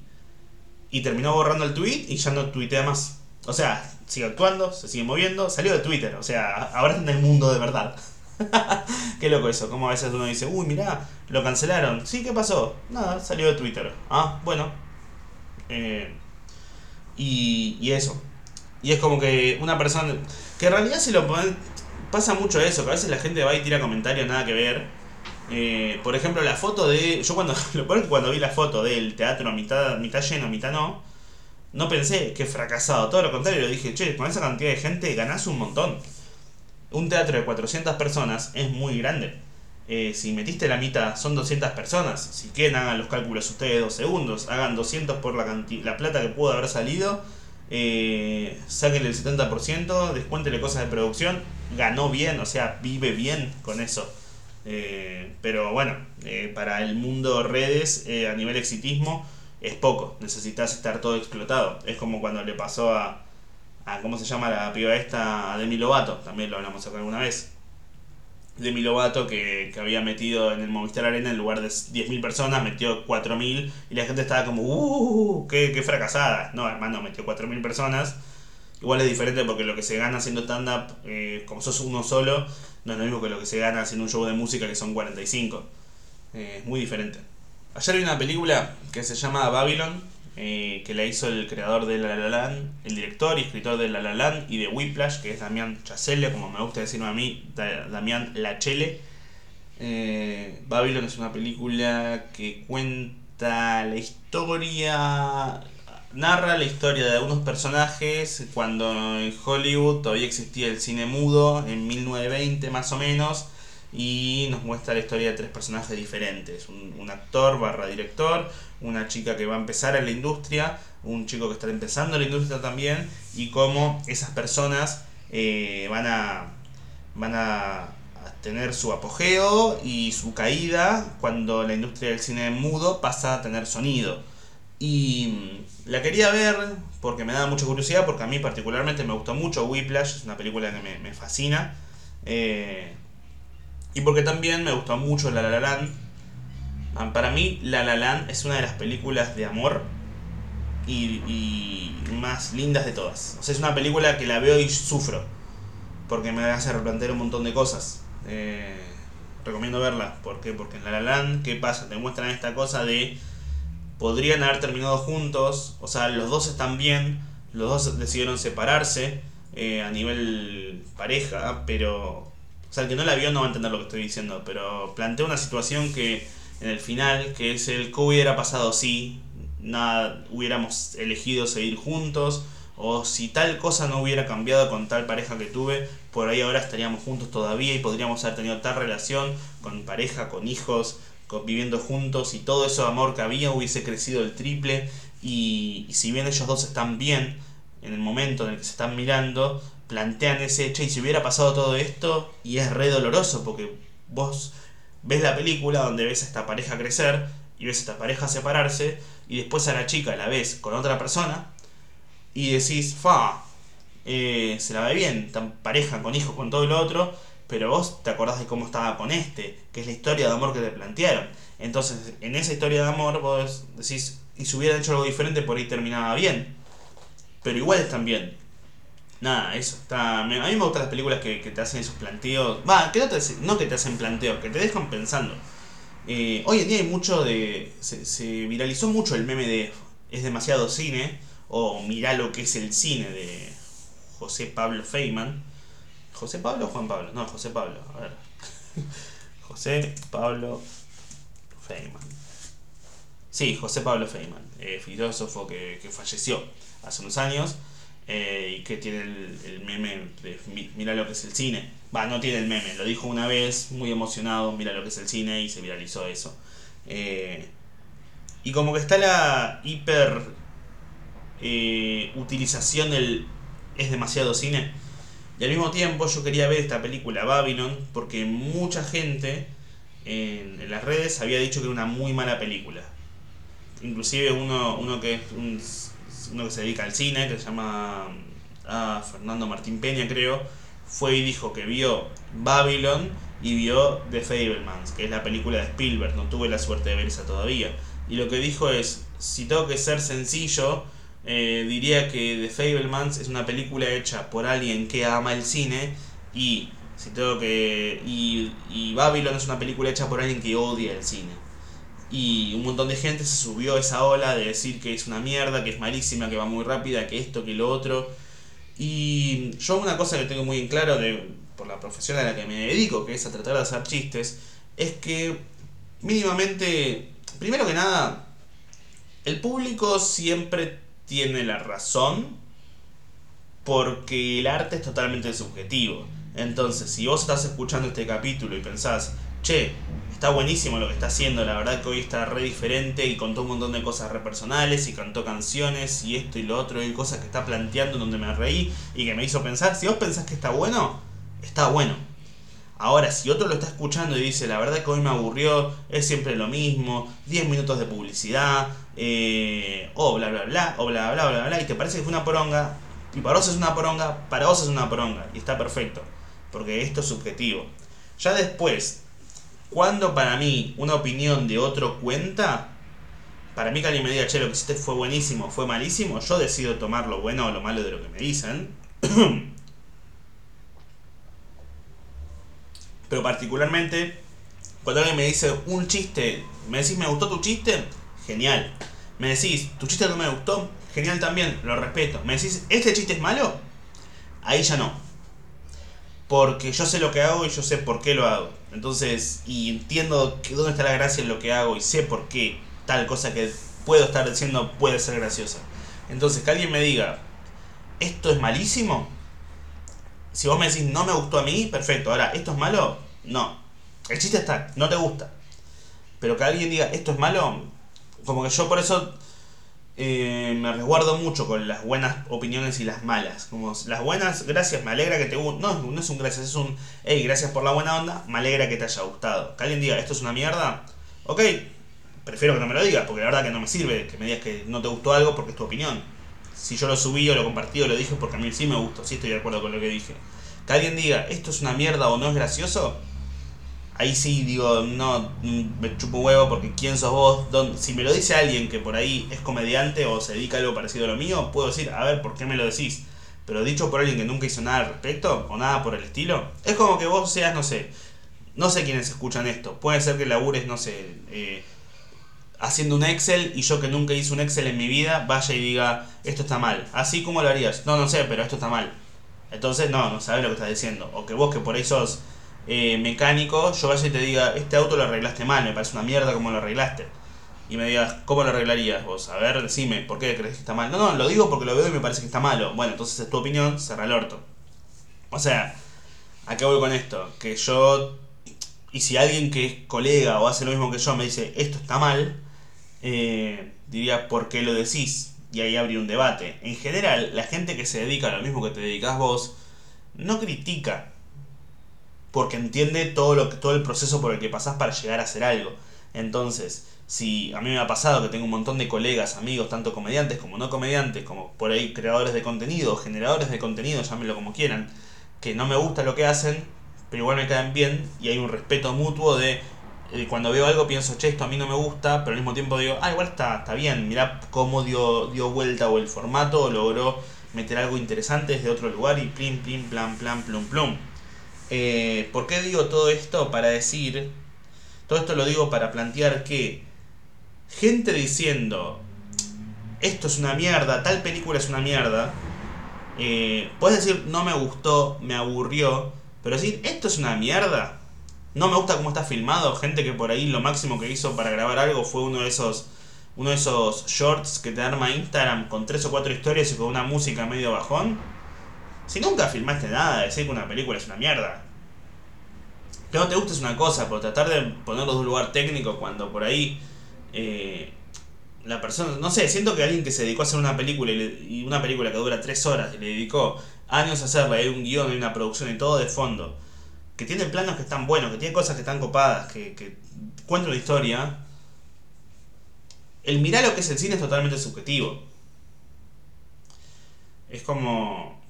y terminó borrando el tweet y ya no tuitea más. O sea, sigue actuando, se sigue moviendo, salió de Twitter, o sea, ahora está en el mundo de verdad. Qué loco eso, como a veces uno dice, uy, mirá, lo cancelaron. Sí, ¿qué pasó? Nada, salió de Twitter. Ah, bueno. Eh, y, y eso. Y es como que una persona. Que en realidad si lo ponen. Pasa mucho eso, que a veces la gente va y tira comentarios nada que ver. Eh, por ejemplo, la foto de. Yo cuando. Lo cuando vi la foto del teatro mitad, mitad lleno, mitad no. No pensé que fracasado. Todo lo contrario, lo dije, che, con esa cantidad de gente ganás un montón. Un teatro de 400 personas es muy grande. Eh, si metiste la mitad, son 200 personas. Si quieren, hagan los cálculos ustedes dos segundos. Hagan 200 por la, la plata que pudo haber salido eh, sáquenle el 70%, descuéntele cosas de producción, ganó bien, o sea, vive bien con eso. Eh, pero bueno, eh, para el mundo redes, eh, a nivel exitismo, es poco, necesitas estar todo explotado. Es como cuando le pasó a, a ¿cómo se llama la piba esta? A Demi Lovato, también lo hablamos acá alguna vez. Demi Lovato que, que, había metido en el Movistar Arena en lugar de 10.000 personas, metió 4.000 y la gente estaba como, ¡uh! ¡Qué, qué fracasada! No, hermano, metió 4.000 personas. Igual es diferente porque lo que se gana haciendo stand-up, eh, como sos uno solo, no es lo mismo que lo que se gana haciendo un show de música que son 45. Eh, es muy diferente. Ayer vi una película que se llama Babylon, eh, que la hizo el creador de La La Land, el director y escritor de La La Land y de Whiplash, que es Damián Chazelle, como me gusta decirlo a mí, Damián Lachele. Eh, Babylon es una película que cuenta la historia, narra la historia de algunos personajes cuando en Hollywood todavía existía el cine mudo, en 1920 más o menos, y nos muestra la historia de tres personajes diferentes, un, actor barra director, una chica que va a empezar en la industria, un chico que está empezando en la industria también, y cómo esas personas eh, van a van a, tener su apogeo y su caída cuando la industria del cine mudo pasa a tener sonido. Y mm, la quería ver porque me da mucha curiosidad, porque a mí particularmente me gustó mucho Whiplash, es una película que me, me fascina. Eh, y porque también me gustó mucho La La Land. Ah, para mí, La La Land es una de las películas de amor y, y, más lindas de todas. O sea, es una película que la veo y sufro. Porque me hace replantear un montón de cosas. Eh, recomiendo verla. ¿Por qué? Porque en La La Land, ¿qué pasa? Te muestran esta cosa de... Podrían haber terminado juntos. O sea, los dos están bien. Los dos decidieron separarse. Eh, a nivel pareja. Pero... O sea, el que no la vio no va a entender lo que estoy diciendo. Pero plantea una situación que en el final, que es el que hubiera pasado si nada hubiéramos elegido seguir juntos o si tal cosa no hubiera cambiado con tal pareja que tuve, por ahí ahora estaríamos juntos todavía y podríamos haber tenido tal relación con pareja, con hijos, con, viviendo juntos y todo eso de amor que había hubiese crecido el triple y, y si bien ellos dos están bien en el momento en el que se están mirando, plantean ese hecho y si hubiera pasado todo esto y es re doloroso porque vos ves la película donde ves a esta pareja crecer y ves a esta pareja separarse y después a la chica la ves con otra persona y decís, fa, eh, se la ve bien, tan pareja, con hijos, con todo lo otro, pero vos te acordás de cómo estaba con este, que es la historia de amor que te plantearon. Entonces, en esa historia de amor vos decís, y si hubiera hecho algo diferente, por ahí terminaba bien. Pero igual están bien. Nada, eso está. A mí me gustan las películas que, te hacen esos planteos. Va, que no, te, no que te hacen planteos, que te dejan pensando. Eh, hoy en día hay mucho de. Se, se, viralizó mucho el meme de es demasiado cine. O mirá lo que es el cine de José Pablo Feynman. ¿José Pablo o Juan Pablo? No, José Pablo. A ver. José Pablo Feynman. Sí, José Pablo Feynman, eh, filósofo que, que falleció hace unos años. Eh, y que tiene el, meme de mira lo que es el cine. Va, no tiene el meme, lo dijo una vez, muy emocionado, mira lo que es el cine y se viralizó eso. Eh, y como que está la hiper eh, utilización del es demasiado cine. Y al mismo tiempo yo quería ver esta película Babylon porque mucha gente en, en las redes había dicho que era una muy mala película. Inclusive uno, uno que es un uno que se dedica al cine, que se llama ah, Fernando Martín Peña, creo, fue y dijo que vio Babylon y vio The Fablemans, que es la película de Spielberg. No tuve la suerte de ver esa todavía. Y lo que dijo es, si tengo que ser sencillo, eh, diría que The Fablemans es una película hecha por alguien que ama el cine y si tengo que y, y Babylon es una película hecha por alguien que odia el cine y un montón de gente se subió a esa ola de decir que es una mierda, que es malísima, que va muy rápida, que esto, que lo otro. Y yo una cosa que tengo muy en claro de, por la profesión a la que me dedico, que es a tratar de hacer chistes, es que mínimamente, primero que nada, el público siempre tiene la razón porque el arte es totalmente subjetivo. Entonces, si vos estás escuchando este capítulo y pensás, che, está buenísimo lo que está haciendo, la verdad que hoy está re diferente y contó un montón de cosas re personales y cantó canciones y esto y lo otro y cosas que está planteando donde me reí y que me hizo pensar, si vos pensás que está bueno, está bueno. Ahora, si otro lo está escuchando y dice, la verdad que hoy me aburrió, es siempre lo mismo, 10 minutos de publicidad, eh, o bla bla bla, o bla bla bla bla, y te parece que fue una poronga, y para vos es una poronga, para vos es una poronga, y está perfecto, porque esto es subjetivo. Ya después cuando para mí una opinión de otro cuenta, para mí que alguien me diga, che, lo que hiciste fue buenísimo, fue malísimo, yo decido tomar lo bueno o lo malo de lo que me dicen. Pero particularmente, cuando alguien me dice un chiste, me decís, ¿me gustó tu chiste? Genial. Me decís, ¿tu chiste no me gustó? Genial también, lo respeto. Me decís, ¿este chiste es malo? Ahí ya no porque yo sé lo que hago y yo sé por qué lo hago. Entonces, y entiendo que dónde está la gracia en lo que hago y sé por qué tal cosa que puedo estar diciendo puede ser graciosa. Entonces, que alguien me diga, esto es malísimo. Si vos me decís, no me gustó a mí, perfecto. Ahora, ¿esto es malo? No. El chiste está, no te gusta. Pero que alguien diga, esto es malo, como que yo por eso eh, me resguardo mucho con las buenas opiniones y las malas. Como las buenas, gracias, me alegra que te guste. No, no es un gracias, es un, hey, gracias por la buena onda, me alegra que te haya gustado. Que alguien diga, esto es una mierda, ok, prefiero que no me lo digas, porque la verdad que no me sirve que me digas que no te gustó algo porque es tu opinión. si yo lo subí o lo compartí o lo dije porque a mí sí me gustó, sí estoy de acuerdo con lo que dije. Que alguien diga, esto es una mierda o no es gracioso, ahí sí digo, no, me chupo huevo porque quién sos vos. si me lo dice alguien que por ahí es comediante o se dedica a algo parecido a lo mío, puedo decir, a ver, ¿por qué me lo decís? Pero dicho por alguien que nunca hizo nada al respecto o nada por el estilo, es como que vos seas, no sé, no sé quiénes escuchan esto. Puede ser que labures, no sé, eh, haciendo un Excel y yo que nunca hice un Excel en mi vida vaya y diga, esto está mal. Así como lo harías. No, no sé, pero esto está mal. Entonces, no, no sabes lo que estás diciendo. O que vos que por ahí sos eh, mecánico, yo vaya y te diga, este auto lo arreglaste mal, me parece una mierda como lo arreglaste. Y me digas, ¿cómo lo arreglarías vos? A ver, decime, ¿por qué crees que está mal? No, no, lo digo porque lo veo y me parece que está malo. Bueno, entonces es tu opinión, cerra el orto. O sea, ¿a qué voy con esto? Que yo y si alguien que es colega o hace lo mismo que yo me dice, esto está mal, eh, diría, ¿por qué lo decís? Y ahí habría un debate. En general, la gente que se dedica a lo mismo que te dedicas vos, no critica. Porque entiende todo, lo todo el proceso por el que pasás para llegar a hacer algo. Entonces, si a mí me ha pasado que tengo un montón de colegas, amigos, tanto comediantes como no comediantes, como por ahí creadores de contenido, generadores de contenido, llámenlo como quieran, que no me gusta lo que hacen, pero igual me quedan bien y hay un respeto mutuo de eh, cuando veo algo pienso, che, esto a mí no me gusta, pero al mismo tiempo digo, ah, igual está, está bien, mirá cómo dio, dio vuelta o el formato, logró meter algo interesante desde otro lugar y plim, plim, plan, plan, plum, plum. Eh, ¿Por qué digo todo esto? Para decir, todo esto lo digo para plantear que gente diciendo, esto es una mierda, tal película es una mierda, eh, puedes decir, no me gustó, me aburrió, pero decir, esto es una mierda. No me gusta cómo está filmado. Gente que por ahí lo máximo que hizo para grabar algo fue uno de esos uno de esos shorts que te arma Instagram con tres o cuatro historias y con una música medio bajón. Si nunca filmaste nada, decir que una película es una mierda. Que no te guste es una cosa, pero tratar de ponerlo de un lugar técnico cuando por ahí eh, la persona, no sé, siento que alguien que se dedicó a hacer una película y, una película que dura tres horas y le dedicó años a hacerla, hay un guion, hay una producción y todo de fondo, que tiene planos que están buenos, que tiene cosas que están copadas, que, que cuenta una historia, el mirar lo que es el cine es totalmente subjetivo. Es como...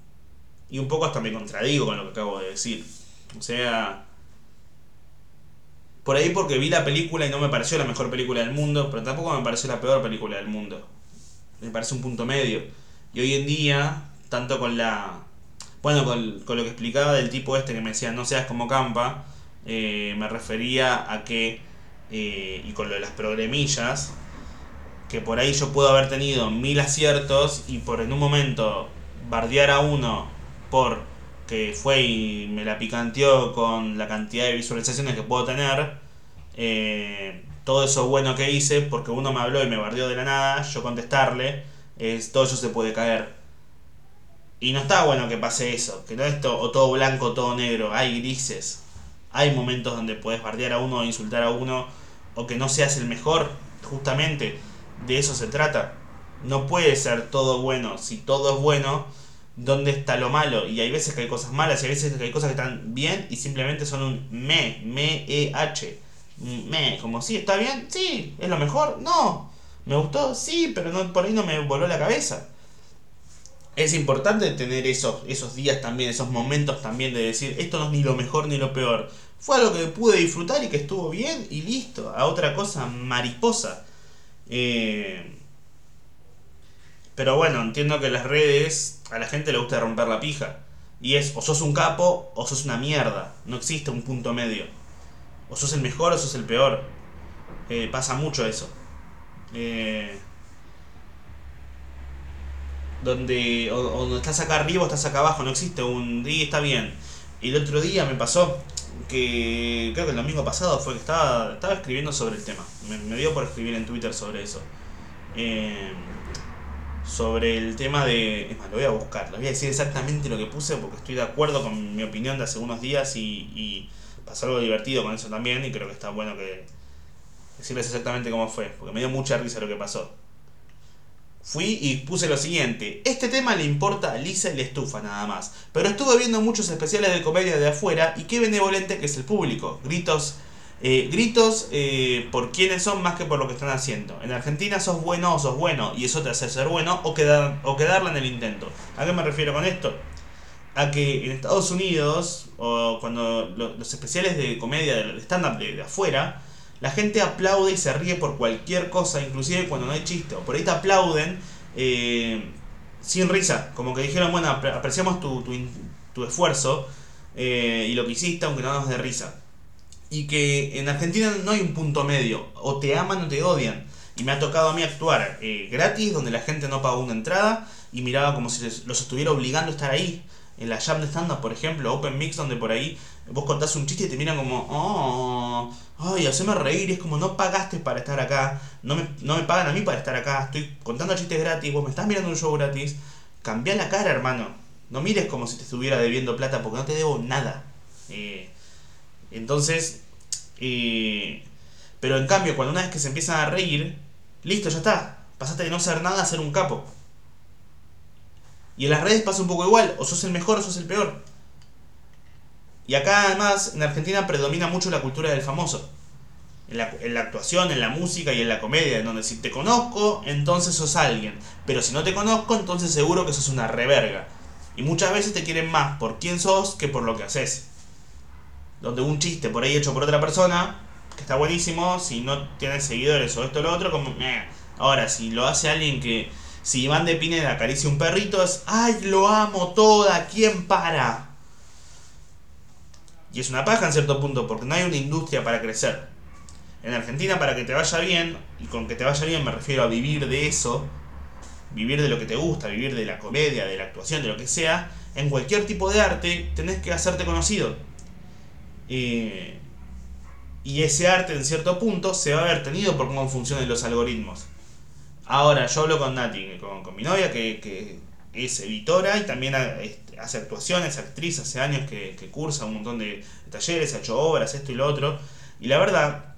Y un poco hasta me contradigo con lo que acabo de decir. O sea... Por ahí porque vi la película y no me pareció la mejor película del mundo, pero tampoco me pareció la peor película del mundo. Me parece un punto medio. Y hoy en día, tanto con la... Bueno, con, con lo que explicaba del tipo este que me decía no seas como Campa, eh, me refería a que, eh, y con lo de las programillas, que por ahí yo puedo haber tenido mil aciertos y por en un momento bardear a uno por que fue y me la picanteó con la cantidad de visualizaciones que puedo tener, eh, todo eso bueno que hice, porque uno me habló y me bardeó de la nada, yo contestarle, es, todo eso se puede caer. Y no está bueno que pase eso, que no esto o todo blanco todo negro, hay grises. Hay momentos donde puedes bardear a uno insultar a uno, o que no seas el mejor, justamente de eso se trata. No puede ser todo bueno. Si todo es bueno, ¿dónde está lo malo? Y hay veces que hay cosas malas y hay veces que hay cosas que están bien y simplemente son un me, me, e, h. Me, como si está bien, sí, es lo mejor, no. Me gustó, sí, pero no, por ahí no me voló la cabeza. Es importante tener esos, esos días también, esos momentos también de decir, esto no es ni lo mejor ni lo peor. Fue algo que pude disfrutar y que estuvo bien y listo. A otra cosa mariposa. Eh, pero bueno, entiendo que las redes a la gente le gusta romper la pija. Y es o sos un capo o sos una mierda. No existe un punto medio. O sos el mejor o sos el peor. Eh, pasa mucho eso. Eh, donde o, estás acá arriba o estás acá abajo. No existe un día está bien. Y el otro día me pasó que creo que el domingo pasado fue que estaba, estaba escribiendo sobre el tema. Me, dio por escribir en Twitter sobre eso. Eh, sobre el tema de... Es más, lo voy a buscar, lo voy a decir exactamente lo que puse porque estoy de acuerdo con mi opinión de hace unos días y, y pasó algo divertido con eso también y creo que está bueno que decirles exactamente cómo fue, porque me dio mucha risa lo que pasó. Fui y puse lo siguiente. Este tema le importa a Lisa y le estufa nada más. Pero estuve viendo muchos especiales de comedia de afuera y qué benevolente que es el público. Gritos Eh, gritos eh, por quiénes son más que por lo que están haciendo. En Argentina sos bueno o sos bueno y eso te hace ser bueno o, quedar, o quedarla en el intento. ¿A qué me refiero con esto? A que en Estados Unidos, o cuando los especiales de comedia, de stand-up de, afuera, la gente aplaude y se ríe por cualquier cosa, inclusive cuando no hay chiste. O por ahí te aplauden eh, sin risa, como que dijeron, bueno, apreciamos tu, tu, esfuerzo y lo que hiciste, aunque no nos dé risa y que en Argentina no hay un punto medio, o te aman o te odian. Y me ha tocado a mí actuar eh, gratis, donde la gente no pagó una entrada y miraba como si los estuviera obligando a estar ahí. En la jam de stand por ejemplo, Open Mix, donde por ahí vos contás un chiste y te miran como, oh, ay, haceme reír. Es como, no pagaste para estar acá, no me, no me pagan a mí para estar acá, estoy contando chistes gratis, vos me estás mirando un show gratis. Cambia la cara, hermano. No mires como si te estuviera debiendo plata porque no te debo nada. Eh, entonces, pero en cambio, cuando una vez que se empiezan a reír, listo, ya está. Pasaste de no ser nada a ser un capo. Y en las redes pasa un poco igual, o sos el mejor o sos el peor. Y acá además, en Argentina predomina mucho la cultura del famoso. En la, en la, actuación, en la música y en la comedia, en donde si te conozco, entonces sos alguien. Pero si no te conozco, entonces seguro que sos una reverga. Y muchas veces te quieren más por quién sos que por lo que haces donde un chiste por ahí hecho por otra persona, que está buenísimo, si no tiene seguidores o esto o lo otro, como... Ahora, si lo hace alguien que... Si Iván de Pineda acaricia un perrito, es... ¡Ay, lo amo toda! ¿Quién para? Y es una paja en cierto punto, porque no hay una industria para crecer. En Argentina, para que te vaya bien, y con que te vaya bien me refiero a vivir de eso, vivir de lo que te gusta, vivir de la comedia, de la actuación, de lo que sea, en cualquier tipo de arte tenés que hacerte conocido y ese arte en cierto punto se va a ver tenido por cómo funcionan los algoritmos. Ahora, yo hablo con Nati, con, mi novia, que, es editora y también este, hace actuaciones, actriz, hace años que, cursa un montón de, talleres, ha hecho obras, esto y lo otro. Y la verdad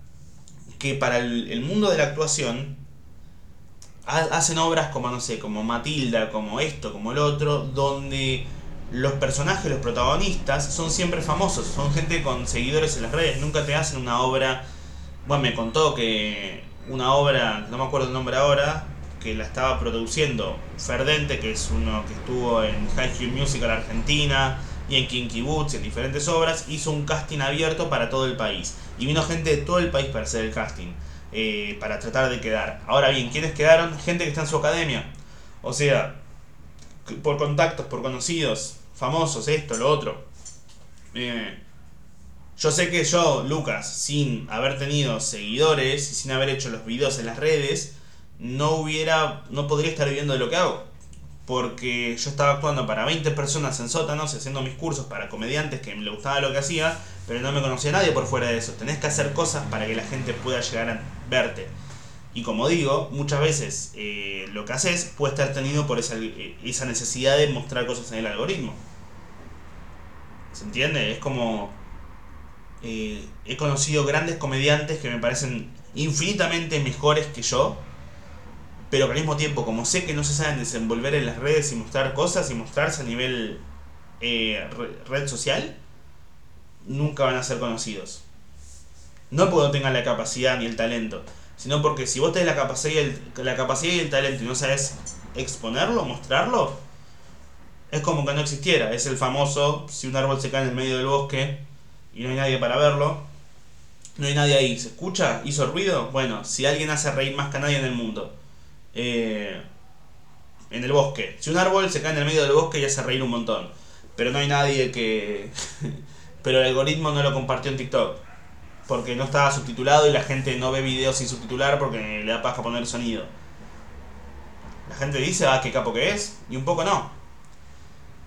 que para el, el mundo de la actuación hacen obras como, no sé, como Matilda, como esto, como el otro, donde los personajes, los protagonistas, son siempre famosos, son gente con seguidores en las redes, nunca te hacen una obra... Bueno, me contó que una obra, no me acuerdo el nombre ahora, que la estaba produciendo Ferdente, que es uno que estuvo en High School Musical Argentina y en Kinky Boots en diferentes obras, hizo un casting abierto para todo el país. Y vino gente de todo el país para hacer el casting, eh, para tratar de quedar. Ahora bien, ¿quiénes quedaron? Gente que está en su academia. O sea, por contactos, por conocidos, famosos, esto, lo otro. Eh, yo sé que yo, Lucas, sin haber tenido seguidores y sin haber hecho los videos en las redes, no hubiera, no podría estar viviendo de lo que hago. Porque yo estaba actuando para 20 personas en sótanos, haciendo mis cursos para comediantes que me gustaba lo que hacía, pero no me conocía nadie por fuera de eso. Tenés que hacer cosas para que la gente pueda llegar a verte. Y como digo, muchas veces eh, lo que haces puede estar tenido por esa, eh, esa necesidad de mostrar cosas en el algoritmo. ¿Se entiende? Es como... Eh, he conocido grandes comediantes que me parecen infinitamente mejores que yo, pero que al mismo tiempo, como sé que no se saben desenvolver en las redes y mostrar cosas y mostrarse a nivel red social, nunca van a ser conocidos. No porque no tengan la capacidad ni el talento, sino porque si vos tenés la capacidad y el, la capacidad y el talento y no sabes exponerlo, mostrarlo, es como que no existiera. Es el famoso, si un árbol se cae en el medio del bosque y no hay nadie para verlo, no hay nadie ahí. ¿Se escucha? ¿Hizo ruido? Bueno, si alguien hace reír más que nadie en el mundo. Eh, en el bosque. Si un árbol se cae en el medio del bosque y hace reír un montón. Pero no hay nadie que... pero el algoritmo no lo compartió en TikTok porque no estaba subtitulado y la gente no ve videos sin subtitular porque le da paja poner sonido. La gente dice, ah, qué capo que es, y un poco no.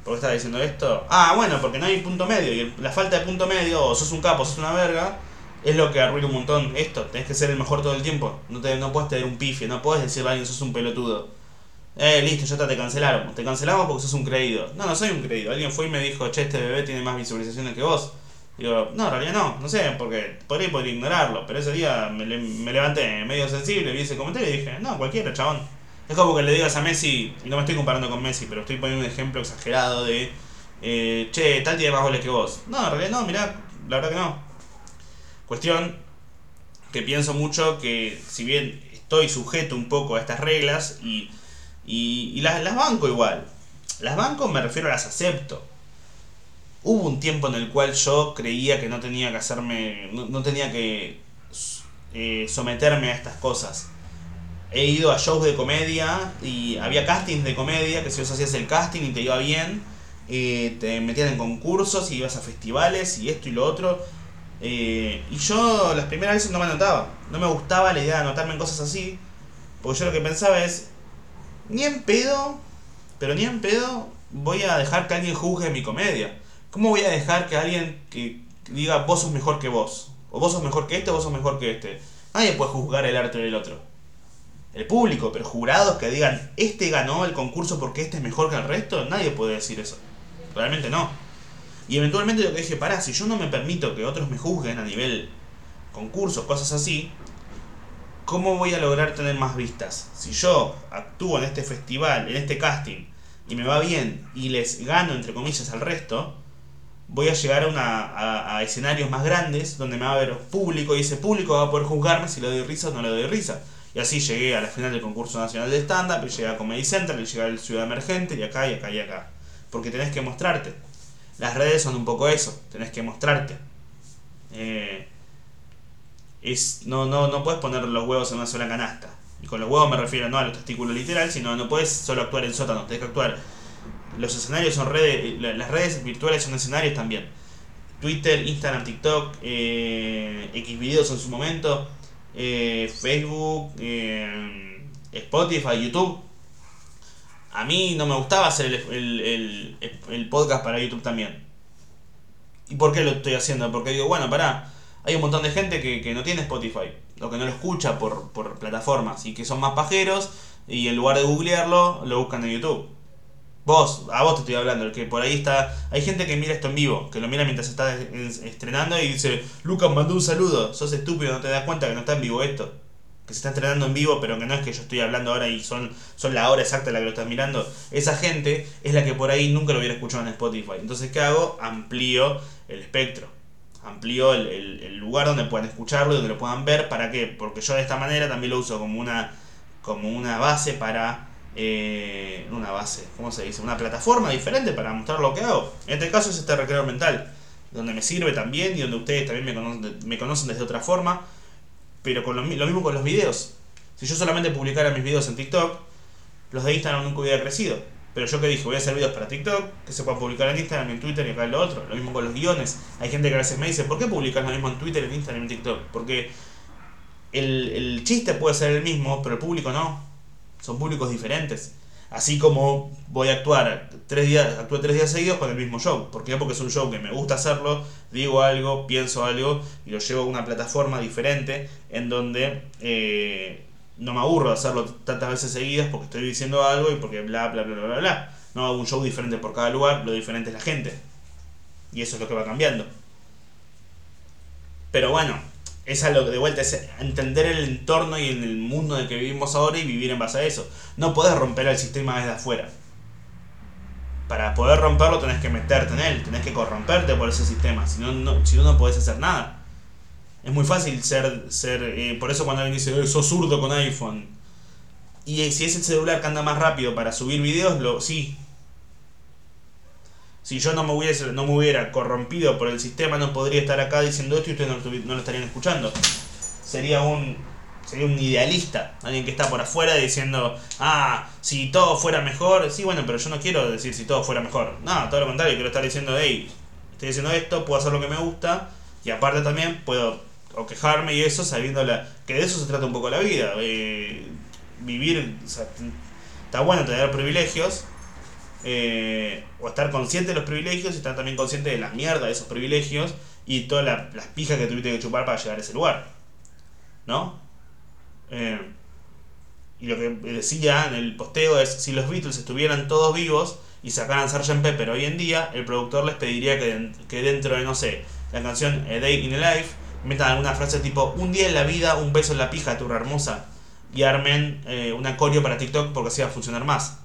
¿Por qué estaba diciendo esto? Ah, bueno, porque no hay punto medio, y la falta de punto medio, o sos un capo, sos una verga, es lo que arruina un montón esto. Tenés que ser el mejor todo el tiempo. No, te, no puedes tener un pifie, no puedes decirle a alguien sos un pelotudo. Eh, listo, ya te cancelaron. Te cancelamos porque sos un creído. No, no soy un creído. Alguien fue y me dijo, che, este bebé tiene más visualizaciones que vos. Digo, no, en realidad no, no sé, porque podría, podría ignorarlo, pero ese día me, me levanté medio sensible, vi ese comentario y dije, no, cualquiera, chabón. Es como que le digas a Messi, y no me estoy comparando con Messi, pero estoy poniendo un ejemplo exagerado de, eh, che, tal tiene más goles que vos. No, en realidad no, mirá, la verdad que no. Cuestión que pienso mucho que si bien estoy sujeto un poco a estas reglas y, y, las, las banco igual. Las banco me refiero a las acepto. Hubo un tiempo en el cual yo creía que no tenía que hacerme, no, tenía que eh, someterme a estas cosas. He ido a shows de comedia y había castings de comedia que si vos hacías el casting y te iba bien, eh, te metían en concursos y ibas a festivales y esto y lo otro. Eh, y yo las primeras veces no me anotaba. No me gustaba la idea de anotarme en cosas así. Porque yo lo que pensaba es, ni en pedo, pero ni en pedo voy a dejar que alguien juzgue mi comedia. ¿Cómo voy a dejar que alguien que diga vos sos mejor que vos? O vos sos mejor que este o vos sos mejor que este. Nadie puede juzgar el arte del otro. El público, pero jurados que digan este ganó el concurso porque este es mejor que el resto, nadie puede decir eso. Realmente no. Y eventualmente lo que dije, pará, si yo no me permito que otros me juzguen a nivel concursos, cosas así, ¿cómo voy a lograr tener más vistas? Si yo actúo en este festival, en este casting, y me va bien y les gano, entre comillas, al resto, voy a llegar a, una, a, escenarios más grandes donde me va a ver público y ese público va a poder juzgarme si le doy risa o no le doy risa. Y así llegué a la final del concurso nacional de stand-up, llegué a Comedy Center, y llegué a Ciudad Emergente, y acá, y acá, y acá. Porque tenés que mostrarte. Las redes son un poco eso, tenés que mostrarte. Eh, es, no, no, no puedes poner los huevos en una sola canasta. Y con los huevos me refiero no a los testículos literal, sino no puedes solo actuar en sótano, tenés que actuar. Los escenarios son redes, las redes virtuales son escenarios también. Twitter, Instagram, TikTok, eh, Xvideos en su momento, eh, Facebook, eh, Spotify, YouTube. A mí no me gustaba hacer el, podcast para YouTube también. ¿Y por qué lo estoy haciendo? Porque digo, bueno, pará, hay un montón de gente que, no tiene Spotify, o que no lo escucha por, por plataformas, y que son más pajeros, y en lugar de googlearlo, lo buscan en YouTube. Vos, a vos te estoy hablando, el que por ahí está. Hay gente que mira esto en vivo, que lo mira mientras está estrenando y dice, Lucas mandó un saludo, sos estúpido, no te das cuenta que no está en vivo esto. Que se está estrenando en vivo, pero que no es que yo estoy hablando ahora y son, son la hora exacta en la que lo estás mirando. Esa gente es la que por ahí nunca lo hubiera escuchado en Spotify. Entonces, ¿qué hago? Amplío el espectro. Amplío el, el lugar donde puedan escucharlo y donde lo puedan ver. ¿Para qué? Porque yo de esta manera también lo uso como una, como una base para eh, una base, ¿cómo se dice? Una plataforma diferente para mostrar lo que hago. En este caso es este recreo mental, donde me sirve también y donde ustedes también me conocen, me conocen desde otra forma, pero con lo, mismo con los videos. Si yo solamente publicara mis videos en TikTok, los de Instagram nunca hubiera crecido. Pero yo que dije, voy a hacer videos para TikTok, que se puedan publicar en Instagram, en Twitter y acá en lo otro. Lo mismo con los guiones. Hay gente que a veces me dice, ¿por qué publicas lo mismo en Twitter, en Instagram y en TikTok? Porque el, el chiste puede ser el mismo, pero el público no son públicos diferentes. Así como voy a actuar tres días, actué tres días seguidos con el mismo show. ¿Por qué? Porque es un show que me gusta hacerlo, digo algo, pienso algo y lo llevo a una plataforma diferente en donde eh, no me aburro de hacerlo tantas veces seguidas porque estoy diciendo algo y porque bla bla bla bla bla bla. No hago un show diferente por cada lugar, lo diferente es la gente. Y eso es lo que va cambiando. Pero bueno, es lo que de vuelta, es entender el entorno y el mundo en el que vivimos ahora y vivir en base a eso. No puedes romper el sistema desde afuera. Para poder romperlo tenés que meterte en él, tenés que corromperte por ese sistema, si no, no, si no, no podés hacer nada. Es muy fácil ser, ser eh, por eso cuando alguien dice, sos zurdo con iPhone. Y si es el celular que anda más rápido para subir videos, lo, sí, si yo no me, hubiese, no me hubiera corrompido por el sistema, no podría estar acá diciendo esto y ustedes no, lo estarían escuchando. Sería un, sería un idealista, alguien que está por afuera diciendo, ah, si todo fuera mejor, sí, bueno, pero yo no quiero decir si todo fuera mejor. No, todo lo contrario, quiero estar diciendo, hey, estoy diciendo esto, puedo hacer lo que me gusta y aparte también puedo o quejarme y eso sabiendo la, que de eso se trata un poco la vida. Eh, vivir, está bueno tener privilegios, eh, o estar consciente de los privilegios y estar también consciente de la mierda de esos privilegios y todas las pijas que tuviste que chupar para llegar a ese lugar. ¿No? Eh, y lo que decía en el posteo es, si los Beatles estuvieran todos vivos y sacaran Sgt. Pepper hoy en día, el productor les pediría que, dentro de, no sé, la canción A Day in a Life, metan alguna frase tipo, un día en la vida, un beso en la pija, turra hermosa, y armen eh, una para TikTok porque así va a funcionar más.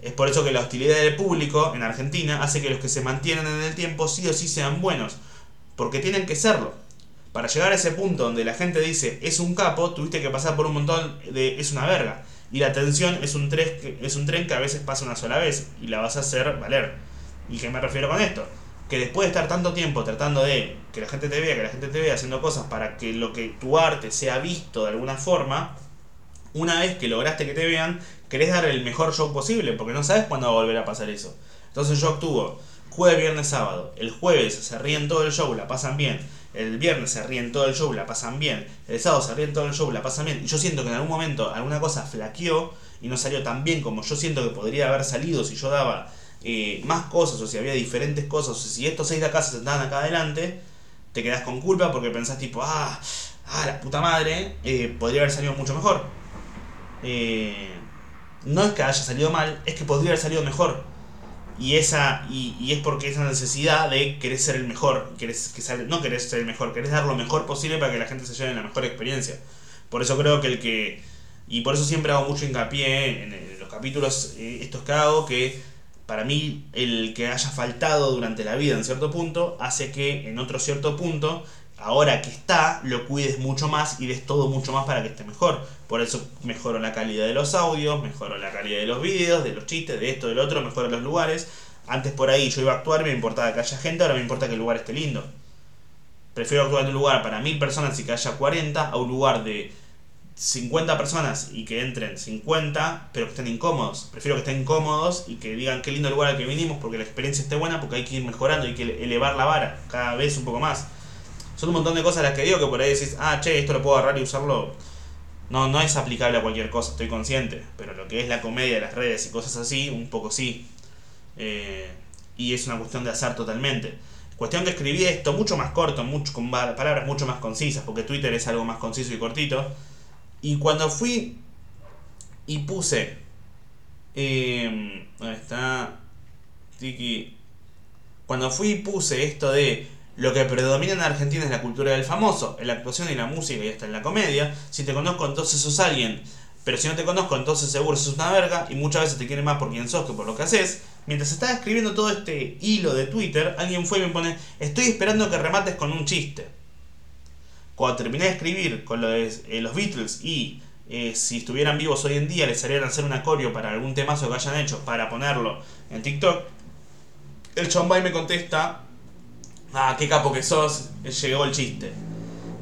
Es por eso que la hostilidad del público en Argentina hace que los que se mantienen en el tiempo sí o sí sean buenos, porque tienen que serlo. Para llegar a ese punto donde la gente dice es un capo, tuviste que pasar por un montón de es una verga. Y la atención es un, tren, es un tren que a veces pasa una sola vez y la vas a hacer valer. ¿Y qué me refiero con esto? Que después de estar tanto tiempo tratando de que la gente te vea, que la gente te vea haciendo cosas para que lo que tu arte sea visto de alguna forma, una vez que lograste que te vean, querés dar el mejor show posible, porque no sabes cuándo va a volver a pasar eso. Entonces yo actúo jueves, viernes, sábado. El jueves se ríen todo el show, la pasan bien. El viernes se ríen todo el show, la pasan bien. El sábado se ríen todo el show, la pasan bien. Y yo siento que en algún momento alguna cosa flaqueó y no salió tan bien como yo siento que podría haber salido si yo daba eh, más cosas o si había diferentes cosas. O si estos seis de acá se sentaban acá adelante, te quedas con culpa porque pensás tipo, ah, ah, la puta madre, eh, podría haber salido mucho mejor. Eh, no es que haya salido mal, es que podría haber salido mejor. Y, esa, y, es porque esa necesidad de querer ser el mejor, querés, que sale, no querés ser el mejor, querés dar lo mejor posible para que la gente se lleve la mejor experiencia. Por eso creo que el que, y por eso siempre hago mucho hincapié en, los capítulos eh, estos que hago, que para mí el que haya faltado durante la vida en cierto punto hace que en otro cierto punto ahora que está, lo cuides mucho más y des todo mucho más para que esté mejor. Por eso mejoro la calidad de los audios, mejoro la calidad de los vídeos, de los chistes, de esto, del otro, mejoro los lugares. Antes por ahí yo iba a actuar, me importaba que haya gente, ahora me importa que el lugar esté lindo. Prefiero actuar en un lugar para mil personas y que haya 40 a un lugar de 50 personas y que entren 50, pero que estén incómodos. Prefiero que estén cómodos y que digan qué lindo lugar al que vinimos porque la experiencia esté buena, porque hay que ir mejorando, hay que elevar la vara cada vez un poco más son un montón de cosas las que digo que por ahí decís, ah, che, esto lo puedo agarrar y usarlo. No, no es aplicable a cualquier cosa, estoy consciente. Pero lo que es la comedia de las redes y cosas así, un poco sí. Eh, y es una cuestión de azar totalmente. Cuestión que escribí esto mucho más corto, mucho, con palabras mucho más concisas, porque Twitter es algo más conciso y cortito. Y cuando fui y puse. Eh, ¿Dónde está? Tiki. Cuando fui y puse esto de lo que predomina en Argentina es la cultura del famoso, en la actuación y la música y hasta en la comedia. Si te conozco, entonces sos alguien. Pero si no te conozco, entonces seguro sos una verga y muchas veces te quieren más por quien sos que por lo que haces. Mientras estaba escribiendo todo este hilo de Twitter, alguien fue y me pone, estoy esperando que remates con un chiste. Cuando terminé de escribir con lo de, eh, los Beatles y eh, si estuvieran vivos hoy en día les harían hacer un acorio para algún temazo que hayan hecho para ponerlo en TikTok, el Chombay me contesta, ah, qué capo que sos, llegó el chiste.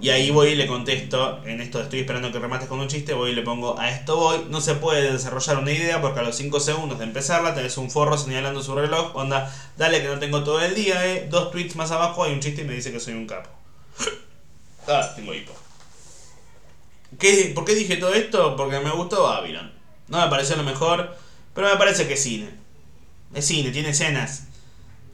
Y ahí voy y le contesto, en esto estoy esperando que remates con un chiste, voy y le pongo, a esto voy, no se puede desarrollar una idea porque a los 5 segundos de empezarla tenés un forro señalando su reloj, onda, dale que no tengo todo el día, eh. dos tweets más abajo hay un chiste y me dice que soy un capo. ah, tengo hipo. ¿Qué, ¿Por qué dije todo esto? Porque me gustó Babylon. No me pareció lo mejor, pero me parece que es cine. Es cine, tiene escenas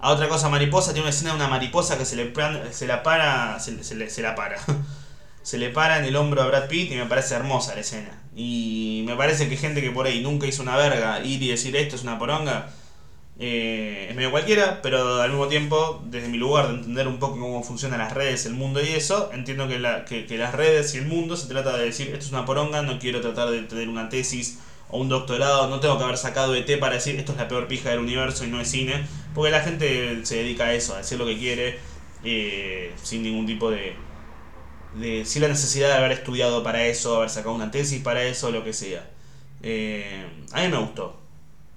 a otra cosa mariposa, tiene una escena de una mariposa que se le se la para, se, le, se la para. se le para en el hombro a Brad Pitt y me parece hermosa la escena. Y me parece que gente que por ahí nunca hizo una verga, ir y decir esto es una poronga, eh, es medio cualquiera, pero al mismo tiempo, desde mi lugar de entender un poco cómo funcionan las redes, el mundo y eso, entiendo que las redes y el mundo se trata de decir esto es una poronga, no quiero tratar de tener una tesis o un doctorado, no tengo que haber sacado ET para decir esto es la peor pija del universo y no es cine, porque la gente se dedica a eso, a decir lo que quiere, eh, sin ningún tipo de, de. sin la necesidad de haber estudiado para eso, haber sacado una tesis para eso, lo que sea. Eh, a mí me gustó.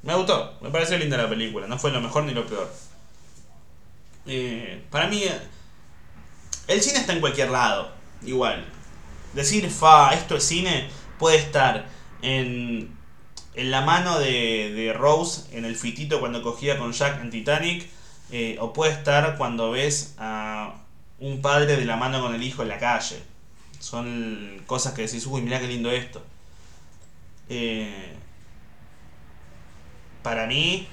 Me gustó, me pareció linda la película, no fue lo mejor ni lo peor. Eh, para mí, el cine está en cualquier lado, igual. Decir, fa, esto es cine, puede estar en en la mano de, Rose en el fitito cuando cogía con Jack en Titanic, eh, o puede estar cuando ves a un padre de la mano con el hijo en la calle. Son cosas que decís, uy, mira qué lindo esto. Eh, para mí,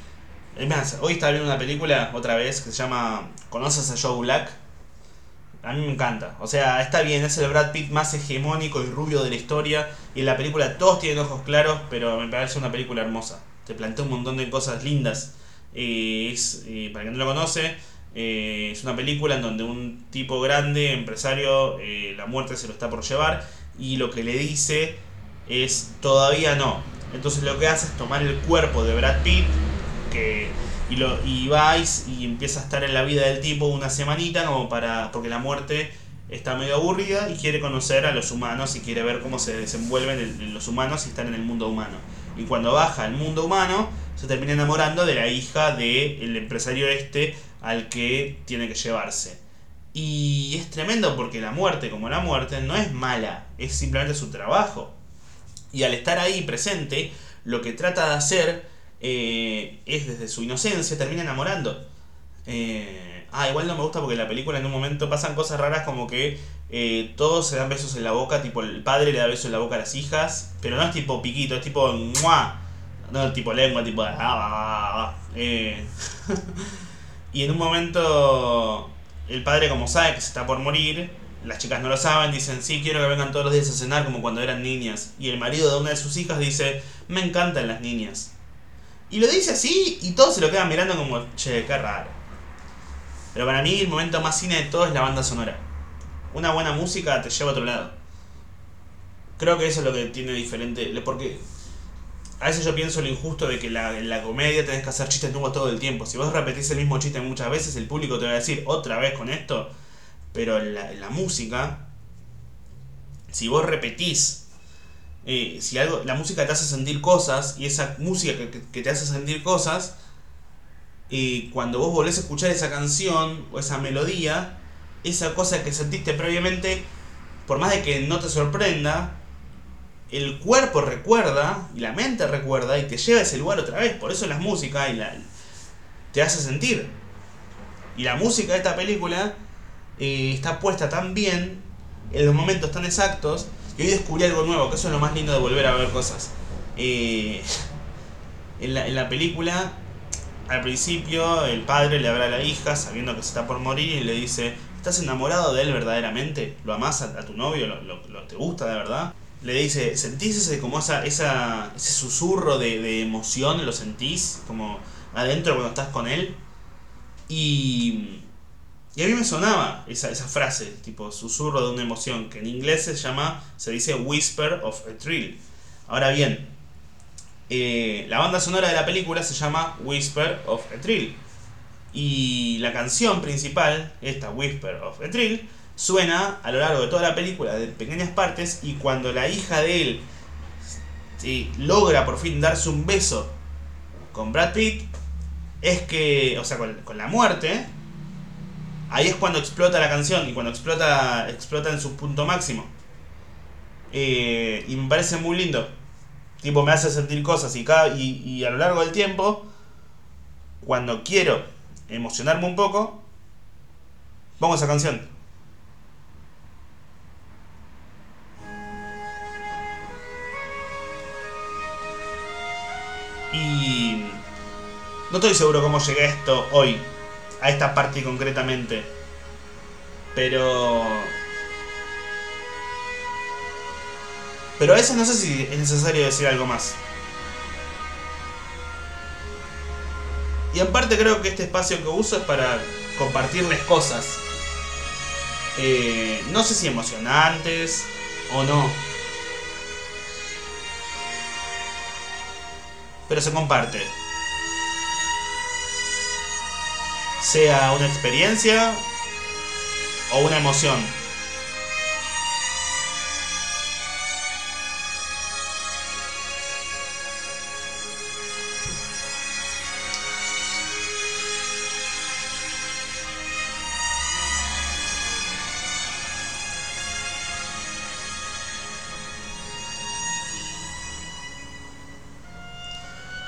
hoy estaba viendo una película otra vez que se llama ¿Conoces a Joe Black? A mí me encanta. O sea, está bien, es el Brad Pitt más hegemónico y rubio de la historia. Y en la película todos tienen ojos claros, pero me parece una película hermosa. Te plantea un montón de cosas lindas. es, para quien no lo conoce, eh, es una película en donde un tipo grande, empresario, eh, la muerte se lo está por llevar. Y lo que le dice es todavía no. Entonces lo que hace es tomar el cuerpo de Brad Pitt, que y, lo, y vais y empieza a estar en la vida del tipo una semanita como para porque la muerte está medio aburrida y quiere conocer a los humanos y quiere ver cómo se desenvuelven los humanos y están en el mundo humano. Y cuando baja al mundo humano, se termina enamorando de la hija del empresario este al que tiene que llevarse. Y es tremendo porque la muerte, como la muerte, no es mala, es simplemente su trabajo. Y al estar ahí presente, lo que trata de hacer eh, es desde su inocencia, termina enamorando. Eh, ah, igual no me gusta porque en la película en un momento pasan cosas raras como que eh, todos se dan besos en la boca, tipo el padre le da besos en la boca a las hijas, pero no es tipo piquito, es tipo ¡mua! No tipo lengua, tipo... Ah, ah, ah, y en un momento el padre como sabe que se está por morir, las chicas no lo saben, dicen, sí, quiero que vengan todos los días a cenar como cuando eran niñas. Y el marido de una de sus hijas dice, me encantan las niñas. Y lo dice así y todos se lo quedan mirando como, che, qué raro. Pero para mí el momento más cine de todo es la banda sonora. Una buena música te lleva a otro lado. Creo que eso es lo que tiene diferente. Porque a veces yo pienso lo injusto de que la, en la comedia tenés que hacer chistes nuevos todo el tiempo. Si vos repetís el mismo chiste muchas veces, el público te va a decir otra vez con esto. Pero en la, música, si vos repetís, eh, si algo, la música te hace sentir cosas, y esa música que, te hace sentir cosas, y cuando vos volvés a escuchar esa canción o esa melodía, esa cosa que sentiste previamente, por más de que no te sorprenda, el cuerpo recuerda y la mente recuerda y te lleva a ese lugar otra vez. Por eso la música y la, te hace sentir. Y la música de esta película eh, está puesta tan bien, en los momentos tan exactos, que hoy descubrí algo nuevo, que eso es lo más lindo de volver a ver cosas. Eh, en, la, en la película, al principio, el padre le habla a la hija, sabiendo que se está por morir, y le dice, ¿estás enamorado de él verdaderamente? ¿Lo amas a, tu novio? ¿Lo, lo, te gusta de verdad? le dice, ¿sentís ese, como esa, esa, ese susurro de, de emoción? ¿Lo sentís como adentro cuando estás con él? Y, y a mí me sonaba esa, esa frase, tipo susurro de una emoción, que en inglés se llama, se dice whisper of a thrill. Ahora bien, eh, la banda sonora de la película se llama Whisper of a Thrill. Y la canción principal, esta Whisper of a Thrill, suena a lo largo de toda la película, de pequeñas partes, y cuando la hija de él logra por fin darse un beso con Brad Pitt, es que, o sea, con, la muerte, ahí es cuando explota la canción y cuando explota, explota en su punto máximo. Eh, y me parece muy lindo. Tipo, me hace sentir cosas y, y a lo largo del tiempo, cuando quiero emocionarme un poco, pongo esa canción. Y no estoy seguro cómo llegué a esto hoy, a esta parte concretamente. Pero... Pero a veces no sé si es necesario decir algo más. Y en parte creo que este espacio que uso es para compartirles cosas. Eh, no sé si emocionantes o no. pero se comparte. Sea una experiencia o una emoción.